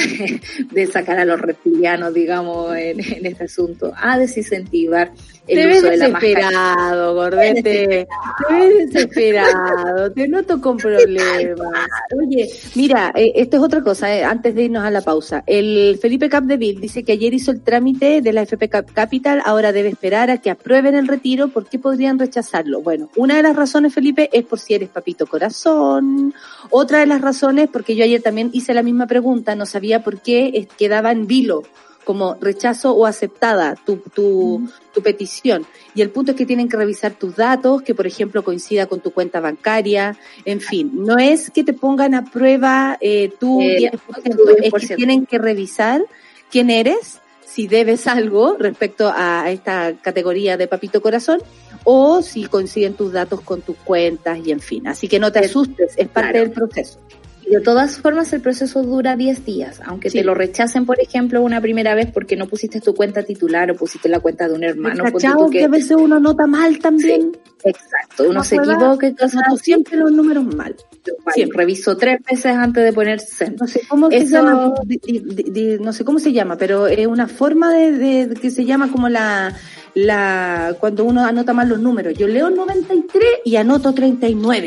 de, sacar a los reptilianos, digamos, en, este asunto, a desincentivar el te uso ves desesperado, gordete. Te ves desesperado, te noto con problemas. Oye, mira, eh, esto es otra cosa, eh, antes de irnos a la pausa. El Felipe Capdeville dice que ayer hizo el trámite de la FP Capital, ahora debe esperar a que aprueben el retiro, ¿por qué podrían rechazarlo? Bueno, una de las razones, Felipe, es por si eres papito corazón. Otra de las razones, porque yo ayer también hice la misma pregunta, no sabía por qué quedaba en vilo como rechazo o aceptada tu, tu, tu petición. Y el punto es que tienen que revisar tus datos, que por ejemplo coincida con tu cuenta bancaria, en fin, no es que te pongan a prueba eh, tu eh, es que tienen que revisar quién eres, si debes algo respecto a esta categoría de papito corazón, o si coinciden tus datos con tus cuentas y en fin. Así que no te asustes, es parte del proceso. De todas formas, el proceso dura 10 días, aunque te lo rechacen, por ejemplo, una primera vez porque no pusiste tu cuenta titular o pusiste la cuenta de un hermano. ¿Cachao que... que a veces uno nota mal también? exacto, uno se equivoca y siempre los números mal. Siempre reviso tres veces antes de poner No sé cómo se llama, no sé cómo se llama, pero es una forma de, que se llama como la la cuando uno anota mal los números. Yo leo 93 y anoto 39.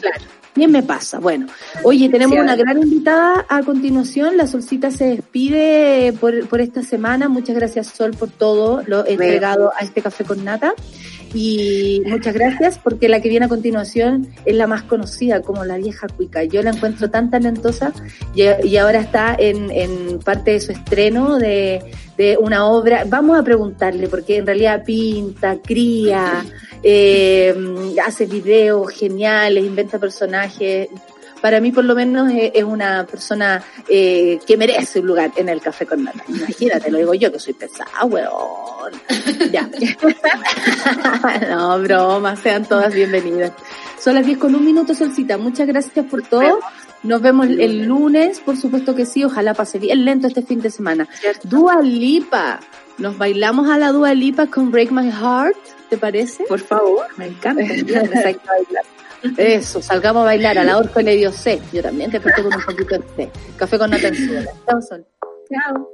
Claro. Bien me pasa. Bueno, oye, tenemos una gran invitada a continuación. La Solcita se despide por, por esta semana. Muchas gracias, Sol, por todo lo entregado a este café con nata. Y muchas gracias porque la que viene a continuación es la más conocida como la vieja cuica. Yo la encuentro tan talentosa y, ahora está en, en, parte de su estreno de, de, una obra. Vamos a preguntarle porque en realidad pinta, cría, eh, hace videos geniales, inventa personajes para mí por lo menos es, una persona eh, que merece un lugar en el café con nata. Imagínate, lo digo yo que soy pesada, weón. Ya. no, broma, sean todas bienvenidas. Son las 10 con un minuto, Solcita. Muchas gracias por todo. Nos vemos el lunes, por supuesto que sí. Ojalá pase bien lento este fin de semana. Dua Lipa. Nos bailamos a la Dua Lipa con Break My Heart, ¿te parece? Por favor, me encanta. Eso, salgamos a bailar. A la orco le dio C. Yo también te con un poquito de C. Café con nata en Chao, Sol. Chao.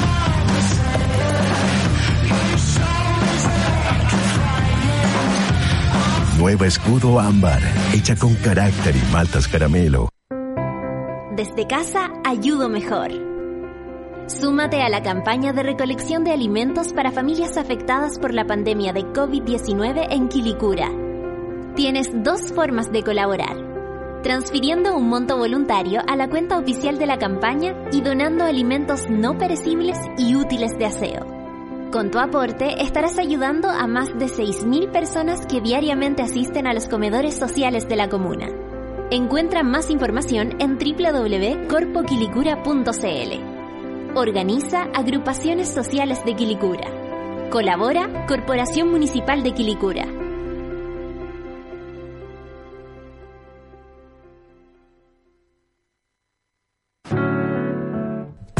Nueva Escudo Ámbar, hecha con carácter y maltas caramelo. Desde casa ayudo mejor. Súmate a la campaña de recolección de alimentos para familias afectadas por la pandemia de COVID-19 en Quilicura. Tienes dos formas de colaborar. Transfiriendo un monto voluntario a la cuenta oficial de la campaña y donando alimentos no perecibles y útiles de aseo. Con tu aporte estarás ayudando a más de 6.000 personas que diariamente asisten a los comedores sociales de la comuna. Encuentra más información en www.corpoquilicura.cl. Organiza Agrupaciones Sociales de Quilicura. Colabora Corporación Municipal de Quilicura.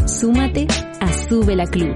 Súmate a Sube la Club.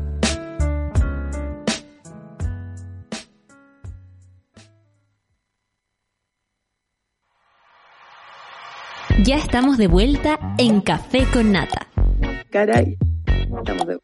Ya estamos de vuelta en Café con Nata. Caray. Estamos de...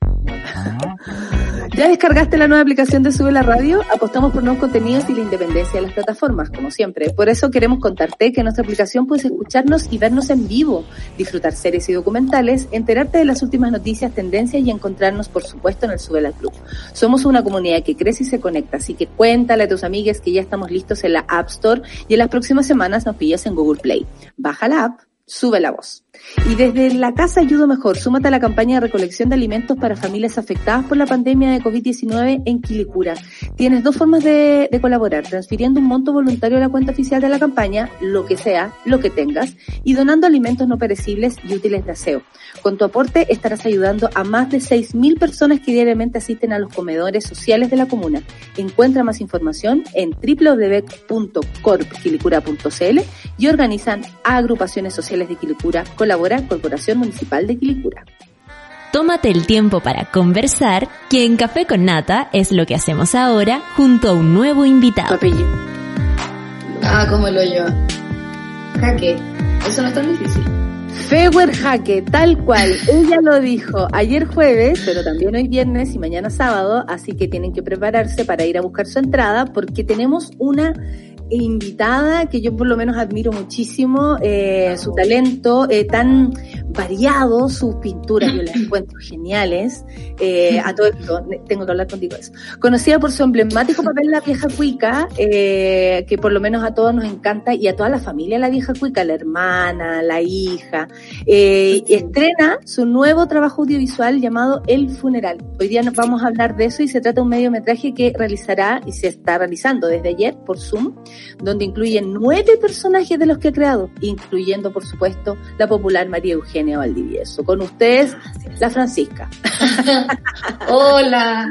¿Ya descargaste la nueva aplicación de Sube la Radio? Apostamos por nuevos contenidos y la independencia de las plataformas, como siempre. Por eso queremos contarte que nuestra aplicación puedes escucharnos y vernos en vivo, disfrutar series y documentales, enterarte de las últimas noticias, tendencias y encontrarnos, por supuesto, en el Sube la Club. Somos una comunidad que crece y se conecta, así que cuéntale a tus amigas que ya estamos listos en la App Store y en las próximas semanas nos pillas en Google Play. Baja la app, sube la voz. Y desde la Casa Ayudo Mejor, súmate a la campaña de recolección de alimentos para familias afectadas por la pandemia de COVID-19 en Quilicura. Tienes dos formas de, de, colaborar, transfiriendo un monto voluntario a la cuenta oficial de la campaña, lo que sea, lo que tengas, y donando alimentos no perecibles y útiles de aseo. Con tu aporte estarás ayudando a más de 6.000 personas que diariamente asisten a los comedores sociales de la comuna. Encuentra más información en www.corpquilicura.cl y organizan agrupaciones sociales de Quilicura colabora Corporación Municipal de Quilicura. Tómate el tiempo para conversar, que en Café con Nata es lo que hacemos ahora junto a un nuevo invitado. apellido. Ah, como lo yo. Jaque. Eso no es tan difícil. Fewer Jaque, tal cual. Ella lo dijo ayer jueves, pero también hoy viernes y mañana sábado, así que tienen que prepararse para ir a buscar su entrada porque tenemos una invitada que yo por lo menos admiro muchísimo, eh, su talento eh, tan variado, sus pinturas yo las encuentro geniales. Eh, a todo esto, tengo que hablar contigo de eso. Conocida por su emblemático papel La Vieja Cuica, eh, que por lo menos a todos nos encanta y a toda la familia La Vieja Cuica, la hermana, la hija. Eh, estrena su nuevo trabajo audiovisual llamado El Funeral. Hoy día nos vamos a hablar de eso y se trata de un mediometraje que realizará y se está realizando desde ayer por Zoom donde incluyen nueve personajes de los que ha creado, incluyendo, por supuesto, la popular María Eugenia Valdivieso. Con ustedes, la Francisca. Hola.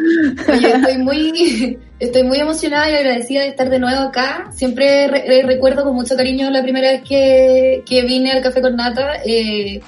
Oye, estoy muy, estoy muy emocionada y agradecida de estar de nuevo acá. Siempre re recuerdo con mucho cariño la primera vez que, que vine al Café con Nata. Eh,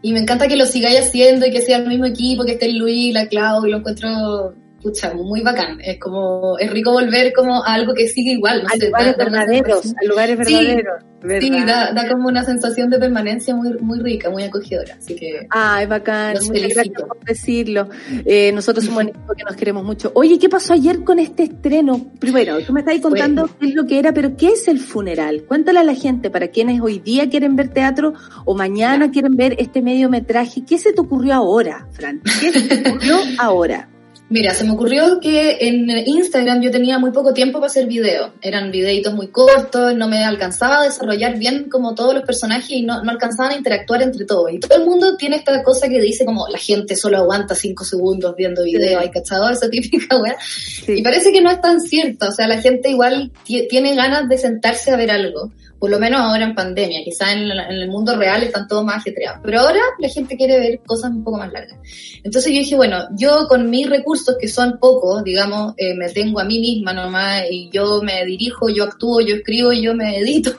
y me encanta que lo sigáis haciendo y que sea el mismo equipo, que esté Luis, la Clau, y lo encuentro pucha, muy bacán. Es como, es rico volver como a algo que sigue igual. No a sé, lugares da, da verdaderos, a lugares Sí, verdaderos. Sí, da, da como una sensación de permanencia muy, muy rica, muy acogedora. Así que Ay, bacán, Los muchas felicito. gracias por decirlo. Eh, nosotros somos un equipo que nos queremos mucho. Oye, ¿qué pasó ayer con este estreno? Primero, tú me estabas contando qué es lo que era, pero ¿qué es el funeral? Cuéntale a la gente, para quienes hoy día quieren ver teatro o mañana quieren ver este mediometraje, ¿qué se te ocurrió ahora, Fran? ¿Qué se te ocurrió ahora? Mira, se me ocurrió que en Instagram yo tenía muy poco tiempo para hacer videos. Eran videitos muy cortos, no me alcanzaba a desarrollar bien como todos los personajes y no, no alcanzaban a interactuar entre todos. Y todo el mundo tiene esta cosa que dice como la gente solo aguanta cinco segundos viendo videos, ¿hay cachado? Esa típica weá. Sí. Y parece que no es tan cierto, o sea, la gente igual ti- tiene ganas de sentarse a ver algo, por lo menos ahora en pandemia, quizá en, en el mundo real están todos más ajetreados, pero ahora la gente quiere ver cosas un poco más largas. Entonces yo dije, bueno, yo con mis recursos, que son pocos, digamos, eh, me tengo a mí misma nomás, y yo me dirijo, yo actúo, yo escribo, yo me edito,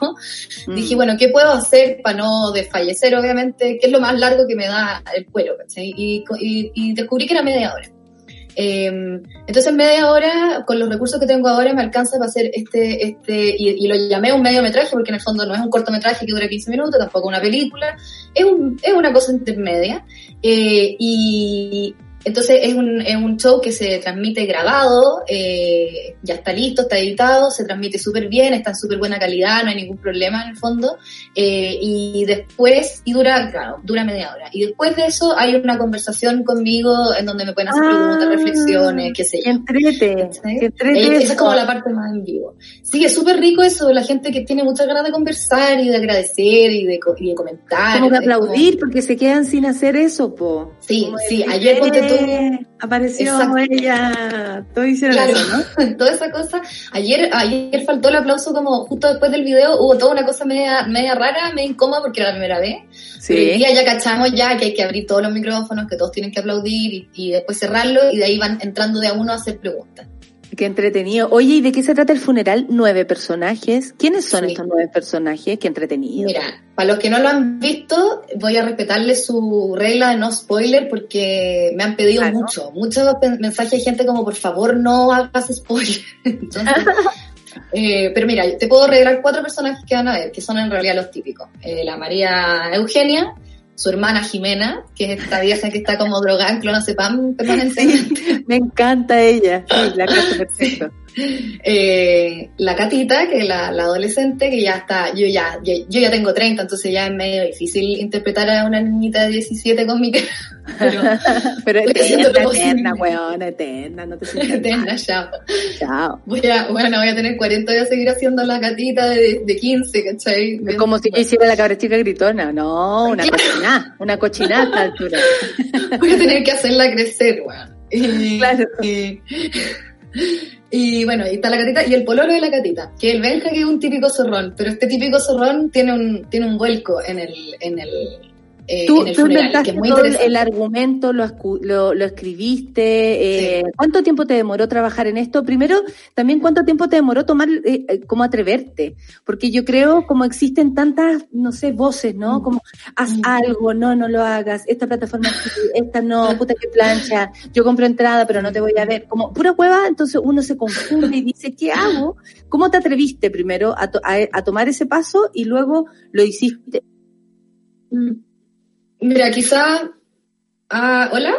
Mm. dije, bueno, ¿qué puedo hacer para no desfallecer, obviamente? ¿Qué es lo más largo que me da el cuero? y, y descubrí que era media hora. Eh, entonces en media hora, con los recursos que tengo ahora, me alcanza para hacer este, este, y, y lo llamé un mediometraje porque en el fondo no es un cortometraje que dura 15 minutos, tampoco una película, es, un, es una cosa intermedia. Eh, y entonces es un, es un show que se transmite grabado, eh, ya está listo, está editado, se transmite súper bien, está en súper buena calidad, no hay ningún problema en el fondo. Eh, y después, y dura, claro, dura media hora. Y después de eso hay una conversación conmigo en donde me pueden hacer preguntas, Ah, reflexiones, qué sé yo. entrete, entrete Eh, Esa es como la parte más en vivo. Sí, es súper rico eso, la gente que tiene muchas ganas de conversar y de agradecer y de, y de comentar. Como de como- aplaudir porque se quedan sin hacer eso, po. Sí, Como sí, ayer ponte tú- "Eh, Apareció Exacto. ella. Todos hicieron Claro, eso, ¿no? toda esa cosa. Ayer, ayer faltó el aplauso como justo después del video, hubo toda una cosa media, media rara, media incómoda porque era la primera vez. Pero Sí. día ya cachamos ya que hay que abrir todos los micrófonos, que todos tienen que aplaudir y, y después cerrarlo y de ahí van entrando de a uno a hacer preguntas. Qué entretenido. Oye, ¿y de qué se trata el funeral? Nueve personajes. ¿Quiénes son Sí. estos nueve personajes? Qué entretenido. Mira, para los que no lo han visto, voy a respetarle su regla de no spoiler porque me han pedido mucho, muchos mensajes de gente como por favor no hagas spoiler. Entonces, Eh, pero mira, te puedo revelar cuatro personajes que van a ver, que son en realidad los típicos. Eh, la María Eugenia, su hermana Jimena, que es esta vieja que está como drogada en clonazepam permanentemente. Me encanta ella. Sí, la perfecto. Eh, la Catita, que es la, la adolescente, que ya está, yo ya, ya- yo ya tengo 30, entonces ya es medio difícil interpretar a una niñita de 17 con mi cara. Pero, Pero eterna, eterna, weón, eterna, no te sientas Eterna, ya. Chao. Voy a, bueno, voy a tener 40 y voy a seguir haciendo la catita de, de 15, ¿cachai? Es como si yo hiciera la cabra chica gritona. No, una cochinada, una cochinada a esta altura. Voy a tener que hacerla crecer, weón. Y, Claro. Y, y bueno, ahí está la catita y el pololo de la catita, que el Benja que es un típico zorrón, pero este típico zorrón tiene un, tiene un vuelco en el, en el, eh, Tú, en el tú funeral, inventaste que es muy todo interesante. el argumento, lo, escu- lo, lo escribiste. eh, ¿Cuánto tiempo te demoró trabajar en esto? Primero, también cuánto tiempo te demoró tomar, eh, eh, como atreverte. Porque yo creo, como existen tantas, no sé, voces, ¿no? Mm. Como, haz Mm. algo, no, no lo hagas, esta plataforma esta no, puta que plancha, yo compro entrada, pero no te voy a ver. Como pura hueva, entonces uno se confunde y dice, ¿qué hago? ¿Cómo te atreviste primero a, to- a, a tomar ese paso y luego lo hiciste? Mira, quizá, ah, hola,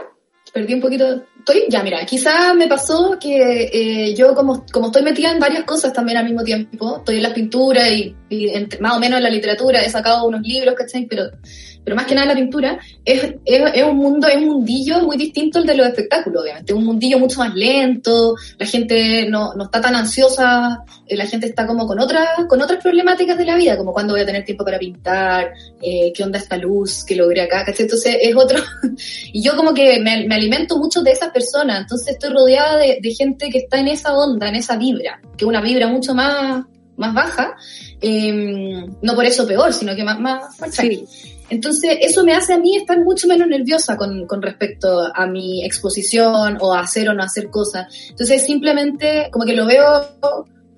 perdí un poquito. Estoy, ya, mira, quizá me pasó que eh, yo como, como estoy metida en varias cosas también al mismo tiempo, estoy en las pinturas y, y entre- más o menos en la literatura, he sacado unos libros, ¿cachai? Pero, pero más que nada la pintura, es, es, es un mundo, es un mundillo muy distinto al de los espectáculos, obviamente, un mundillo mucho más lento, la gente no, no está tan ansiosa, eh, la gente está como con otras, con otras problemáticas de la vida, como cuándo voy a tener tiempo para pintar, eh, qué onda esta luz que logré acá, ¿cachai? Entonces es otro, y yo como que me, me alimento mucho de esas personas, entonces estoy rodeada de, gente que está en esa onda, en esa vibra, que es una vibra mucho más, más baja, eh, no por eso peor, sino que más, más, más tranqui. Entonces, eso me hace a mí estar mucho menos nerviosa con, con respecto a mi exposición o a hacer o no hacer cosas. Entonces, simplemente como que lo veo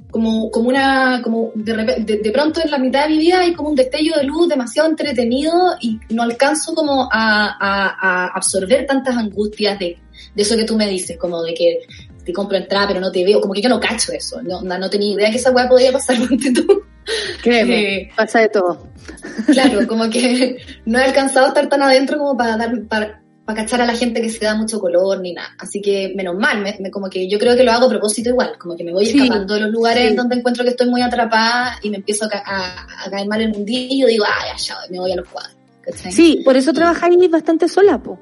como, como una, como de, de, de pronto en la mitad de mi vida hay como un destello de luz demasiado entretenido y no alcanzo como a, a, a absorber tantas angustias de, de eso que tú me dices, como de que te compro entrada pero no te veo, como que yo no cacho eso, no, no, tenía idea que esa weá podía pasar tú. Créeme, Eh, pasa de todo. Claro, como que no he alcanzado a estar tan adentro como para dar, para, para cachar a la gente que se da mucho color ni nada. Así que menos mal, me, me- como que yo creo que lo hago a propósito igual, como que me voy Sí, escapando de los lugares sí. donde encuentro que estoy muy atrapada y me empiezo a, a, a caer mal el mundillo y digo, ay, ya, me voy a los cuadros. ¿cachai? Sí, por eso trabajáis bastante sola, po.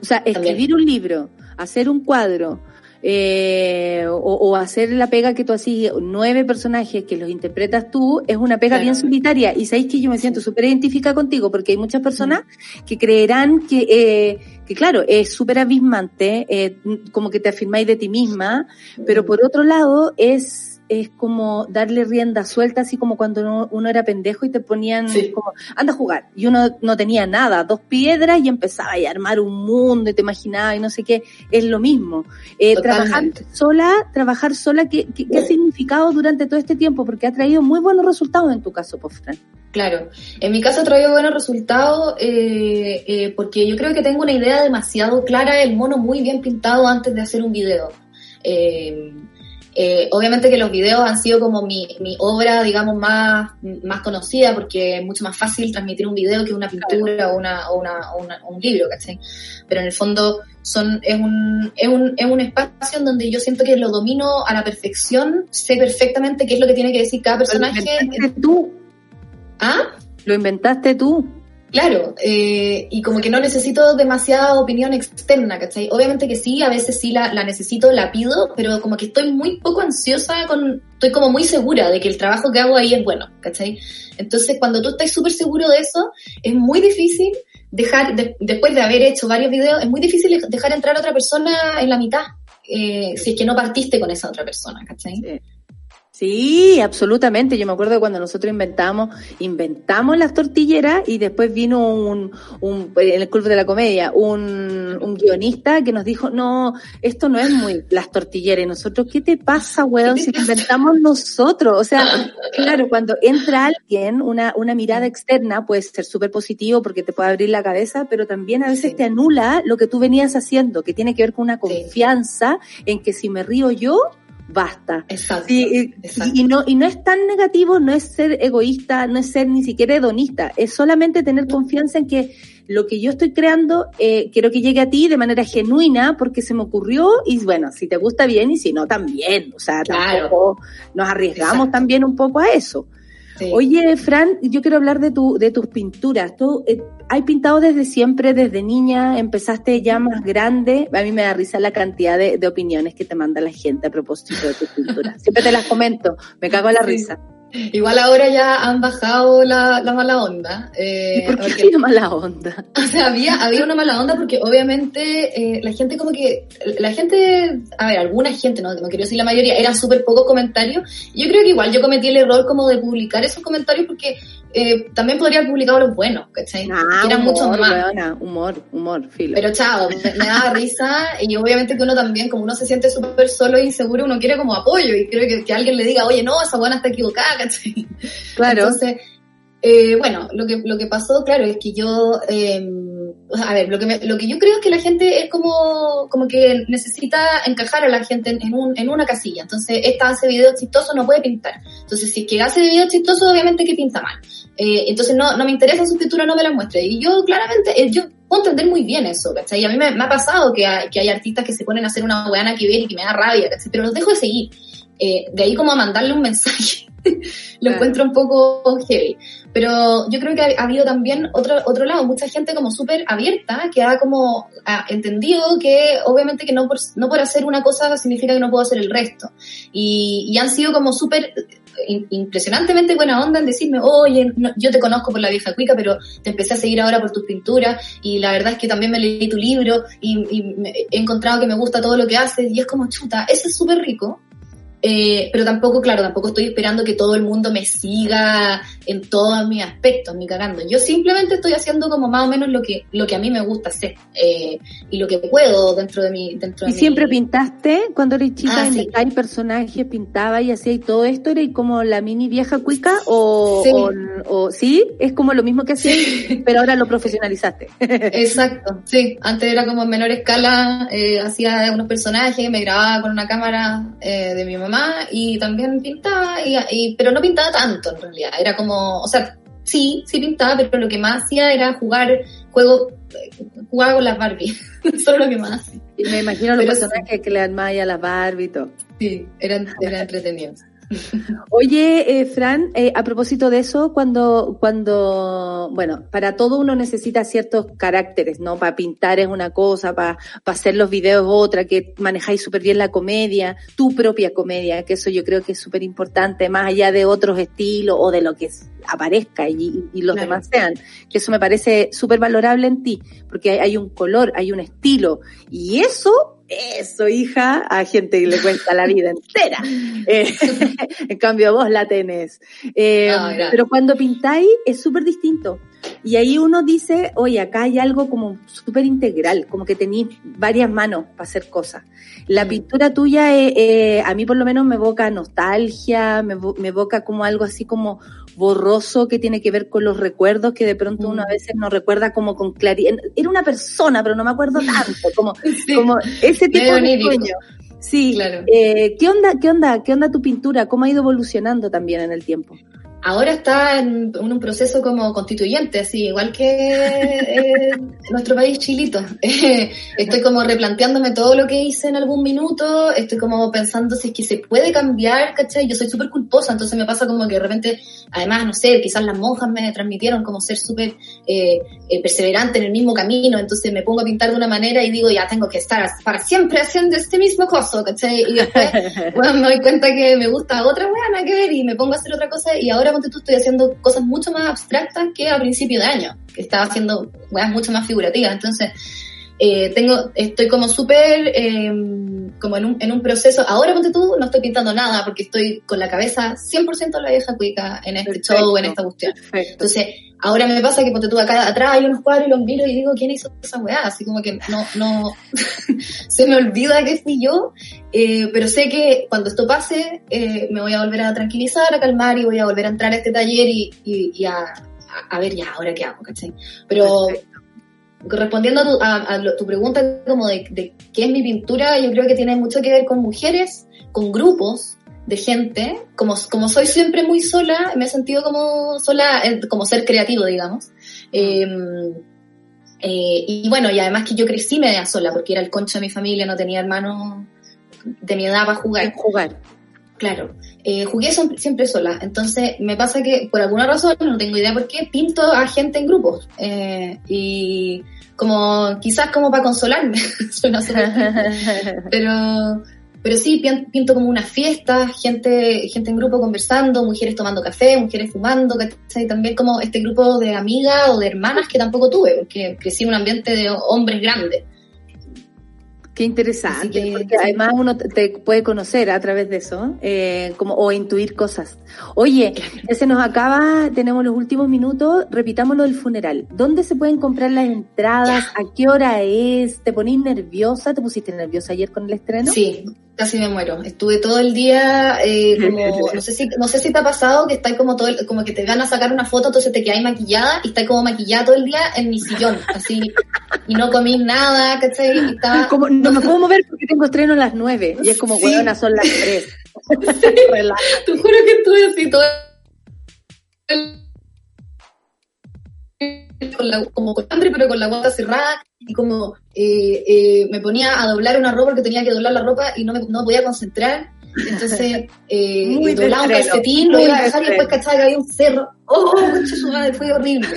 O sea, También. escribir un libro, hacer un cuadro, eh, o, o hacer la pega que tú hacías, nueve personajes que los interpretas tú, es una pega Claro. bien solitaria. Y sabéis que yo me siento súper identificada contigo, porque hay muchas personas que creerán que, eh, que claro, es súper abismante, eh, como que te afirmáis de ti misma, pero por otro lado es es como darle rienda suelta, así como cuando uno, uno era pendejo y te ponían Sí. como, anda a jugar. Y uno no tenía nada, dos piedras y empezaba a armar un mundo y te imaginaba y no sé qué. Es lo mismo. Eh, trabajar sola, trabajar sola, ¿qué, qué, qué ha significado durante todo este tiempo? Porque ha traído muy buenos resultados en tu caso, pues, Fran. Claro, en mi caso ha traído buenos resultados eh, eh, porque yo creo que tengo una idea demasiado clara del mono muy bien pintado antes de hacer un video. Eh, eh, obviamente que los videos han sido como mi, mi obra, digamos, más, más conocida porque es mucho más fácil transmitir un video que una pintura o, una, o, una, o una- un libro, ¿cachai? Pero en el fondo son, es, un, es, un, es un espacio en donde yo siento que lo domino a la perfección, sé perfectamente qué es lo que tiene que decir cada Lo personaje. inventaste tú, ¿Ah? lo inventaste tú. Claro, eh, y como que no necesito demasiada opinión externa, ¿cachai? Obviamente que sí, a veces sí la, necesito, la pido, pero como que estoy muy poco ansiosa con, estoy como muy segura de que el trabajo que hago ahí es bueno, ¿cachai? Entonces cuando tú estás súper seguro de eso, es muy difícil dejar, de- después de haber hecho varios videos, es muy difícil dejar entrar a otra persona en la mitad, eh, si es que no partiste con esa otra persona, ¿cachai? Sí, absolutamente. Yo me acuerdo de cuando nosotros inventamos, inventamos las tortilleras y después vino un, un en el Club de la Comedia, un, un guionista que nos dijo, no, esto no es muy las tortilleras. Y nosotros, ¿qué te pasa, weón? Si lo inventamos nosotros. O sea, claro, cuando entra alguien, una, una mirada externa puede ser súper positivo porque te puede abrir la cabeza, pero también a veces Sí. te anula lo que tú venías haciendo, que tiene que ver con una Sí. confianza en que si me río yo, basta. Exacto. Y, exacto. y no, y no es tan negativo, no es ser egoísta, no es ser ni siquiera hedonista, es solamente tener confianza en que lo que yo estoy creando eh, quiero que llegue a ti de manera genuina porque se me ocurrió y bueno, si te gusta bien y si no también, o sea, Claro. tampoco nos arriesgamos Exacto. también un poco a eso. Sí. Oye, Fran, yo quiero hablar de tu, de tus pinturas. ¿Tú eh, has pintado desde siempre, desde niña? ¿Empezaste ya más grande? A mí me da risa la cantidad de, de opiniones que te manda la gente a propósito de tus pinturas. Siempre te las comento, me cago en la Sí. risa. Igual ahora ya han bajado la, la mala onda. eh, ¿Y por qué porque- mala onda? O sea, había, había una mala onda porque obviamente eh, la gente como que, la gente, a ver, alguna gente, no, no quiero decir la mayoría, eran súper pocos comentarios. Yo creo que igual yo cometí el error como de publicar esos comentarios porque eh, también podría haber publicado los buenos, ¿cachai? Ah, que eran humor, muchos más. weona, humor, humor, filo. Pero chao, me, me daba risa y obviamente que uno también, como uno se siente súper solo e inseguro, uno quiere como apoyo y creo que, que alguien le diga, oye, no, esa buena está equivocada, ¿cachai? claro. Entonces, eh, bueno, lo que, lo que pasó, claro, es que yo, eh, a ver, lo que, me- lo que yo creo es que la gente es como, como que necesita encajar a la gente en, en un, en una casilla. Entonces, esta hace videos chistosos, no puede pintar. Entonces, si es que hace videos chistosos, obviamente que pinta mal. Eh, entonces, no, no me interesa su pintura, no me la muestre. Y yo, claramente, eh, yo puedo entender muy bien eso, ¿cachai? Y a mí me, me ha pasado que hay, que hay artistas que se ponen a hacer una weana que ver y que me da rabia, ¿cachai? Pero los dejo de seguir. Eh, de ahí como a mandarle un mensaje. lo Claro. encuentro un poco heavy. Pero yo creo que ha, ha habido también otro, otro lado, mucha gente como súper abierta que ha como ha entendido que obviamente que no por, no por hacer una cosa significa que no puedo hacer el resto. Y, y han sido como súper impresionantemente buena onda en decirme, oye, no- yo te conozco por la vieja cuica, pero te empecé a seguir ahora por tus pinturas y la verdad es que también me leí tu libro y, y me- he encontrado que me gusta todo lo que haces y es como chuta, eso es súper rico. Eh, pero tampoco, claro, tampoco estoy esperando que todo el mundo me siga en todos mis aspectos, ni cagando. Yo simplemente estoy haciendo como más o menos lo que, lo que a mí me gusta hacer eh, y lo que puedo dentro de mi... Dentro ¿Y de siempre mi... pintaste cuando eres chica Ah, en sí. hay personajes, pintaba y hacía y todo esto? ¿Era como la mini vieja cuica o Sí. o, o- sí? ¿Es como lo mismo que hacías, pero ahora lo profesionalizaste? Exacto, sí. Antes era como en menor escala, eh, hacía unos personajes, me grababa con una cámara de mi mamá y también pintaba, y, y- pero no pintaba tanto en realidad. Era como, o sea, sí, sí pintaba, pero lo que más hacía era jugar juego, jugaba con las Barbie. Eso es lo que más hacía. Me imagino los Pero sí. personajes que le armaba a las Barbie y todo. Sí, era, era entretenido. Oye, eh, Fran, eh, a propósito de eso, cuando, cuando, bueno, para todo uno necesita ciertos caracteres, ¿no? Para pintar es una cosa, para hacer los videos otra, que manejáis súper bien la comedia, tu propia comedia, que eso yo creo que es súper importante, más allá de otros estilos o de lo que aparezca y, y los Claro. demás sean, que eso me parece súper valorable en ti, porque hay, hay un color, hay un estilo, y eso, eso, hija, a gente que le cuesta la vida entera. Eh, en cambio, vos la tenés. Eh, Ah, pero cuando pintáis es súper distinto. Y ahí uno dice, oye, acá hay algo como súper integral, como que tenéis varias manos para hacer cosas. La Mm. pintura tuya, eh, a mí por lo menos me evoca nostalgia, me, me evoca como algo así como borroso que tiene que ver con los recuerdos que de pronto uno a Mm. veces no recuerda como con claridad. Era una persona, pero no me acuerdo tanto, como, Sí, como ese tipo de sueño. Sí, claro. eh, ¿qué onda, qué onda, qué onda tu pintura? ¿Cómo ha ido evolucionando también en el tiempo? Ahora está en, en un proceso como constituyente, así, igual que eh, nuestro país chilito. estoy como replanteándome todo lo que hice en algún minuto, estoy como pensando si es que se puede cambiar, ¿cachai? Yo soy súper culposa, entonces me pasa como que de repente, además, no sé, quizás las monjas me transmitieron como ser súper eh, eh, perseverante en el mismo camino, entonces me pongo a pintar de una manera y digo, ya tengo que estar para siempre haciendo este mismo coso, ¿cachai? Y después bueno, me doy cuenta que me gusta otra nada que ver, y me pongo a hacer otra cosa, y ahora estoy haciendo cosas mucho más abstractas que a principio de año, que estaba haciendo weas mucho más figurativas, entonces eh, tengo, estoy como súper, eh, como en un, en un proceso, ahora ponte tú, no estoy pintando nada, porque estoy con la cabeza 100% en la vieja cuica en este Perfecto. show, en esta cuestión. Perfecto. Entonces, ahora me pasa que ponte tú acá atrás hay unos cuadros y los miro y digo, ¿quién hizo esa weá? Así como que no, no, se me olvida que fui yo, eh, pero sé que cuando esto pase, eh, me voy a volver a tranquilizar, a calmar y voy a volver a entrar a este taller y, y, y a, a- a ver ya, ahora qué hago, ¿cachai? Pero, Perfecto. Respondiendo a tu, a- tu pregunta como de, de qué es mi pintura, yo creo que tiene mucho que ver con mujeres, con grupos de gente. Como, como soy siempre muy sola, me he sentido como sola, eh, como ser creativo, digamos. Eh, eh, y bueno, y además que yo crecí media sola, porque era el concho de mi familia, no tenía hermanos de mi edad para jugar. Jugar. Claro, eh, jugué siempre sola, entonces me pasa que por alguna razón, no tengo idea por qué, pinto a gente en grupos eh, y como quizás como para consolarme, suena pero pero sí pin- pinto como una fiesta, gente gente en grupo conversando, mujeres tomando café, mujeres fumando, ¿cachai? También como este grupo de amigas o de hermanas que tampoco tuve, porque crecí en un ambiente de hombres grandes. Qué interesante, que, porque además uno te- puede conocer a través de eso, eh, como, o intuir cosas. Oye, ya se nos acaba, tenemos los últimos minutos, repitamos lo del funeral. ¿Dónde se pueden comprar las entradas? ¿A qué hora es? ¿Te ponís nerviosa? ¿Te pusiste nerviosa ayer con el estreno? Sí, casi me muero. Estuve todo el día, eh, como, no sé si, no sé si te ha pasado que estáis como todo, el- como que te van a sacar una foto, entonces te quedáis maquillada y estáis como maquillada todo el día en mi sillón, así, y no comí nada, ¿cachai? Y estaba, Como, no me puedo mover porque tengo estreno a las nueve. Y es como, Sí. huevona, son las tres. Relaja. te juro que estuve así todo el- con la- como con hambre, pero con la guata cerrada, y como eh, eh, me ponía a doblar una ropa porque tenía que doblar la ropa y no me no podía concentrar. Entonces, eh, Muy doblaba un de calcetín, lo iba a de dejar y después cachaba que había un cerro. ¡Oh, concha su madre! Fue horrible.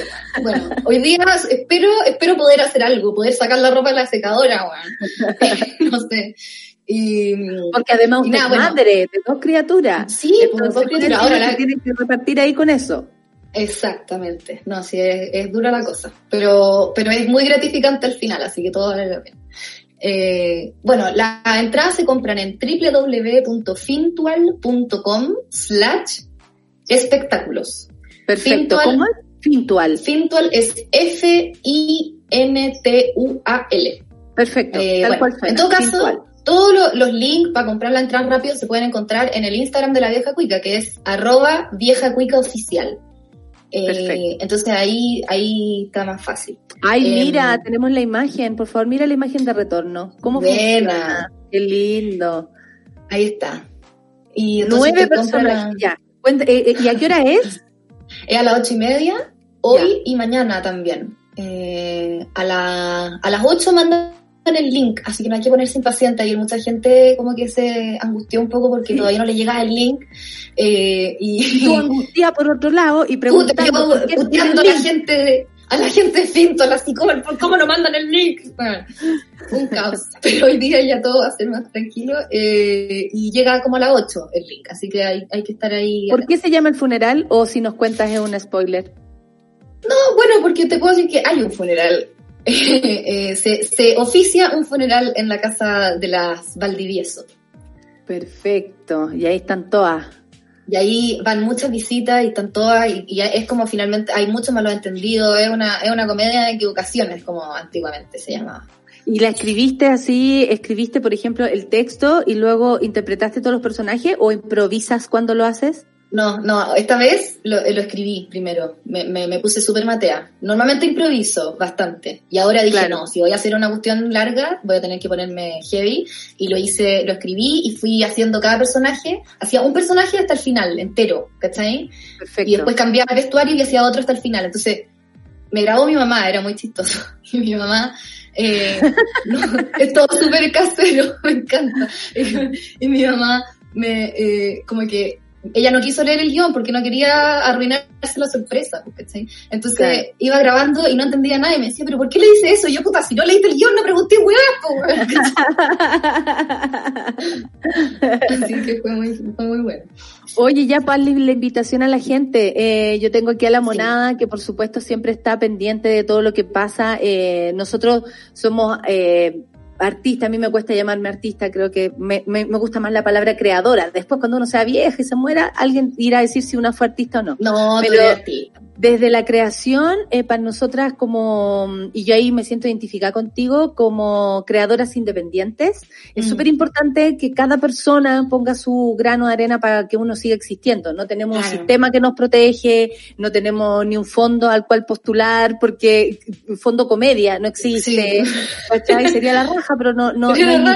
Bueno, hoy día espero, espero poder hacer algo, poder sacar la ropa de la secadora, weón. no sé. Y, Porque además bueno. madre de dos criaturas. Sí, pues, Entonces, dos criaturas. Ahora la- tienen que repartir ahí con eso. Exactamente. No, sí, es, es dura la cosa. Pero, pero es muy gratificante al final, así que todo vale la pena. Eh, bueno, las entradas se compran en www.fintual.com slash espectáculos. Perfecto. Fintual. ¿Cómo es? Fintual. Fintual es F-I-N-T-U-A-L. Perfecto. Eh, Tal bueno, cual suena. en todo caso, Fintual. todos lo- los links para comprar la entrada rápido se pueden encontrar en el Instagram de la vieja cuica, que es arroba vieja cuica oficial. Eh, Perfecto. entonces ahí, ahí está más fácil. Ay, Em, mira, tenemos la imagen. Por favor, mira la imagen de retorno. ¿Cómo Buena. funciona? Qué lindo. Ahí está. Y Nueve personas. la- Ya. Cuenta- eh, eh, ¿Y a qué hora es? Es a las ocho y media, hoy y mañana también. Eh, a, la, a las ocho mandan el link, así que no hay que ponerse impaciente. Ayer mucha gente como que se angustió un poco porque Sí. todavía no le llega el link. Eh, y angustia por otro lado y preguntando a la gente, a la gente Finto, a la psicóloga, ¿por cómo no mandan el link? Bueno, un caos. Pero hoy día ya todo va a ser más tranquilo eh, y llega como a las 8 el link, así que hay, hay que estar ahí. ¿Por qué se llama el funeral? O si nos cuentas es un spoiler. No, bueno, porque te puedo decir que hay un funeral. Eh, se, se oficia un funeral en la casa de las Valdivieso. Perfecto. Y ahí están todas. Y ahí van muchas visitas y están todas, y, es como finalmente, hay muchos malos entendidos, es una, es una comedia de equivocaciones, como antiguamente se llamaba. ¿Y la escribiste así? ¿Escribiste, por ejemplo, el texto y luego interpretaste todos los personajes o improvisas cuando lo haces? No, no, esta vez lo, lo escribí primero, me, me, me puse súper matea. Normalmente improviso bastante, y ahora dije, Claro. no, si voy a hacer una cuestión larga, voy a tener que ponerme heavy, y lo hice, lo escribí y fui haciendo cada personaje, hacía un personaje hasta el final, entero, ¿cachai? Perfecto. Y después cambiaba el vestuario y hacía otro hasta el final. Entonces, me grabó mi mamá, era muy chistoso. Y mi mamá, eh, no, es todo súper casero, me encanta. Y, y mi mamá me, eh, como que, ella no quiso leer el guion porque no quería arruinarse la sorpresa, ¿cachai? Entonces Claro. iba grabando y no entendía nada y me decía, pero ¿por qué le dice eso? Y yo, puta, si no leíste el guion, no pregunté, weá, po, weón", ¿cachai? Así que fue muy, fue muy bueno. Oye, ya para la invitación a la gente, eh, yo tengo aquí a la monada que por supuesto siempre está pendiente de todo lo que pasa. Eh, nosotros somos eh, artistas, a mí me cuesta llamarme artista, creo que me, me, me gusta más la palabra creadora. Después cuando uno sea vieja y se muera, alguien irá a decir si una fue artista o no. No, tú Pero- eres artista. Desde la creación, eh, para nosotras como, y yo ahí me siento identificada contigo, como creadoras independientes, es Mm. súper importante que cada persona ponga su grano de arena para que uno siga existiendo. No tenemos un sistema que nos protege, no tenemos ni un fondo al cual postular, porque fondo comedia no existe, Sí. Sería la raja, pero no, no, no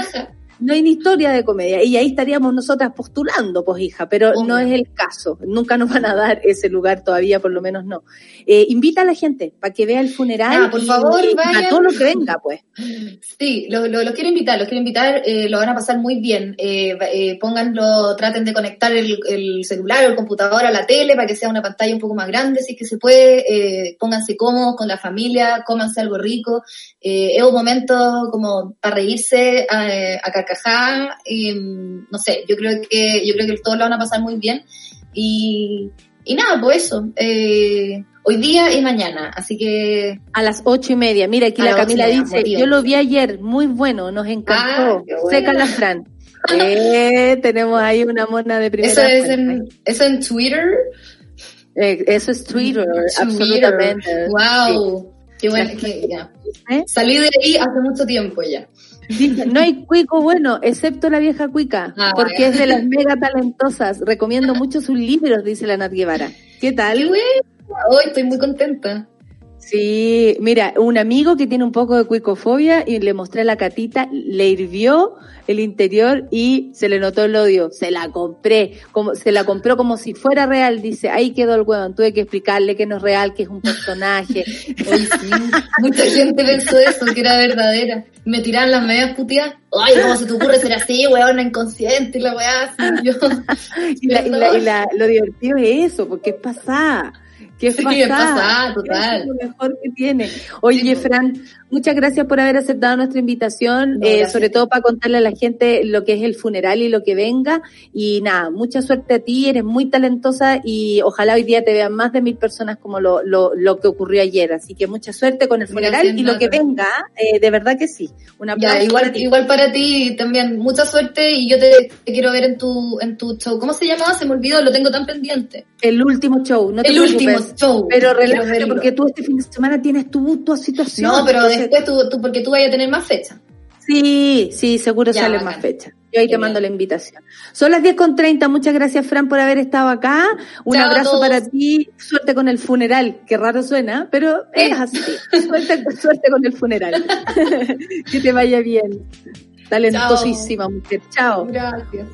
no hay ni historia de comedia y ahí estaríamos nosotras postulando, pues hija, pero Obvio. no es el caso. Nunca nos van a dar ese lugar todavía, por lo menos no. Eh, invita a la gente para que vea el funeral Ah, por y- favor, y vayan. a todo lo que venga, pues. Sí, los lo, los quiero invitar, los quiero invitar, eh, lo van a pasar muy bien. Eh, eh, pónganlo, traten de conectar el, el celular o el computador a la tele para que sea una pantalla un poco más grande, si es que se puede. Eh, pónganse cómodos con la familia, cómanse algo rico. Eh, es un momento como para reírse, a, a carcajar. y, mm, no sé, yo creo que yo creo que todos lo van a pasar muy bien. Y, y nada, pues eso. Eh, hoy día y mañana, así que A las ocho y media. Mira, aquí la Camila media, dice, motivo. yo lo vi ayer, muy bueno, nos encantó. Ah. Seca la Fran. Eh, tenemos ahí una mona de primera. Eso es en, eso en Twitter. Eh, eso es Twitter, absolutamente. Wow. Qué bueno. que- ya. ¿Eh? Salí de ahí hace mucho tiempo ya. Dice, no hay cuico bueno, excepto la vieja cuica, Ah, porque es de las mega talentosas. Recomiendo mucho sus libros, dice la Nat Guevara. ¿Qué tal? Hoy estoy muy contenta. Sí, mira, un amigo que tiene un poco de cuicofobia y le mostré la catita, le hirvió el interior y se le notó el odio. Se la compré, como, se la compró como si fuera real, dice, ahí quedó el huevón, tuve que explicarle que no es real, que es un personaje. Sí. Mucha gente pensó eso, que era verdadera. Me tiraban las medias puteadas. Ay, ¿cómo se te ocurre ser así, weón, inconsciente y la weá? así? Yo, Y, la, y, la, y la- lo divertido es eso, porque es pasada. Que es Sí, pasada. es pasada, total. Es lo mejor que tiene. Oye, pues. Fran, muchas gracias por haber aceptado nuestra invitación, No, eh, sobre todo para contarle a la gente lo que es el funeral y lo que venga. Y nada, mucha suerte a ti, eres muy talentosa y ojalá hoy día te vean más de mil personas como lo, lo, lo que ocurrió ayer. Así que mucha suerte con el funeral Gracias, y lo que venga, eh, de verdad que sí. Ya, igual, para ti. igual para ti también. Mucha suerte y yo te, te quiero ver en tu, en tu show. ¿Cómo se llamaba? Se me olvidó, lo tengo tan pendiente. El último show, no te El preocupes. último show. Pero relájate porque tú este fin de semana tienes tu, tu situación. No, pero después tú, tú, porque tú vayas a tener más fecha. Sí, sí, seguro Ya, bacán. más fechas. Yo ahí te mando la invitación. Son las 10 con 30. Muchas gracias, Fran, por haber estado acá. Un Chao abrazo para ti. Suerte con el funeral. Qué raro suena, pero es así. Suerte, suerte con el funeral. que te vaya bien. Talentosísima mujer. Chao. Gracias.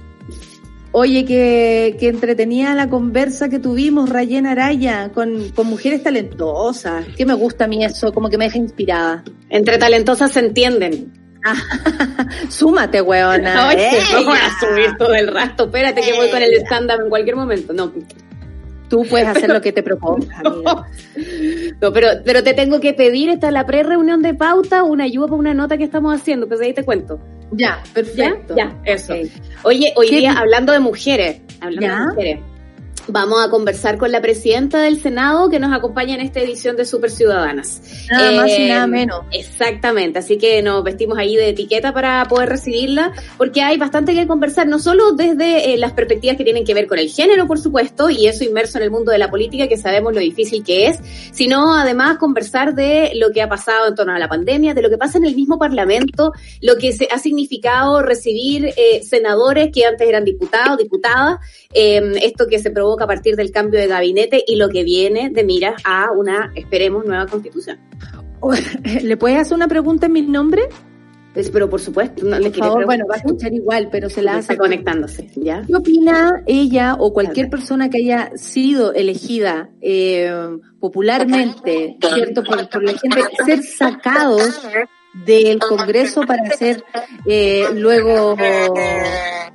Oye, que, que entretenida la conversa que tuvimos, Rayena Araya, con, con mujeres talentosas. Que me gusta a mí eso, como que me deja inspirada. Entre talentosas se entienden. Súmate, weona. Ay, ¡Ey! no voy a subir todo el rato. Espérate que voy con el stand-up en cualquier momento. No, Tú puedes hacer lo que te propongas, amiga. no pero, pero te tengo que pedir, esta es la pre-reunión de pauta, una ayuda para una nota que estamos haciendo. Pues ahí te cuento. Ya, ¿Ya? perfecto. Ya, eso. Ok. Oye, hoy ¿Qué día, hablando de mujeres, hablando ¿Ya? de mujeres, vamos a conversar con la presidenta del Senado que nos acompaña en esta edición de Super Ciudadanas. Nada más y nada menos. Exactamente, así que nos vestimos ahí de etiqueta para poder recibirla, porque hay bastante que conversar, no solo desde eh, las perspectivas que tienen que ver con el género, por supuesto, y eso inmerso en el mundo de la política, que sabemos lo difícil que es, sino además conversar de lo que ha pasado en torno a la pandemia, de lo que pasa en el mismo Parlamento, lo que se ha significado recibir eh, senadores que antes eran diputados, diputadas, eh, esto que se provoca a partir del cambio de gabinete y lo que viene de miras a una, esperemos, nueva constitución. ¿Le puedes hacer una pregunta en mi nombre? Pues, pero por supuesto, no le Por quería favor, bueno, va a escuchar igual, pero se la está hace. conectándose, ¿ya? ¿Qué opina ella o cualquier persona que haya sido elegida eh, popularmente, cierto, por, por la gente, ser sacados del Congreso para ser eh, luego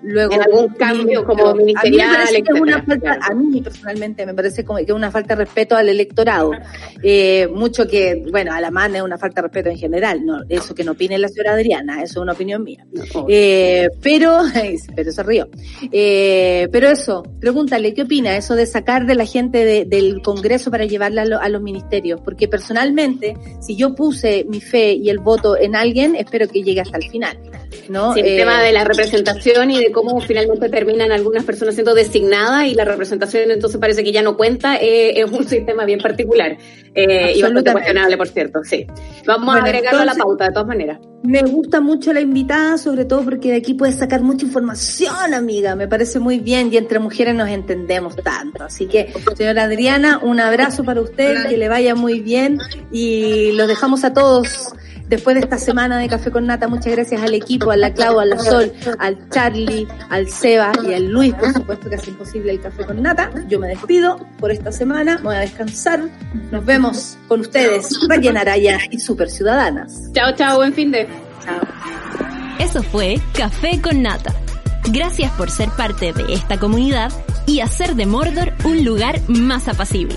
luego En algún cambio como A mí me ministerial, que una etcétera, falta, a mí personalmente me parece como que es una falta de respeto al electorado. Eh, mucho que, bueno, a la mano es una falta de respeto en general, no, eso que no opine la señora Adriana, eso es una opinión mía. Eh, pero, pero se río. Eh, pero eso, pregúntale, ¿qué opina eso de sacar de la gente de- del Congreso para llevarla a, lo- a los ministerios? Porque personalmente, si yo puse mi fe y el voto en alguien, espero que llegue hasta el final. ¿no? Sí, el Eh, tema de la representación y de cómo finalmente terminan algunas personas siendo designadas y la representación entonces parece que ya no cuenta, eh, es un sistema bien particular eh, y bastante cuestionable, por cierto, sí. Vamos Bueno, a agregarlo a la pauta, de todas maneras. Me gusta mucho la invitada, sobre todo porque de aquí puedes sacar mucha información, amiga. Me parece muy bien y entre mujeres nos entendemos tanto. Así que, señora Adriana, un abrazo para usted, que le vaya muy bien y los dejamos a todos después de esta semana de Café con Nata. Muchas gracias al equipo, a la Clau, a la Sol, al Charlie, al Seba y al Luis, por supuesto que hacen posible el Café con Nata. Yo me despido por esta semana, voy a descansar. Nos vemos con ustedes, Rayen Araya y Super Ciudadanas. Chao, chao, buen fin de... Eso fue Café con Nata. Gracias por ser parte de esta comunidad y hacer de Mordor un lugar más apacible.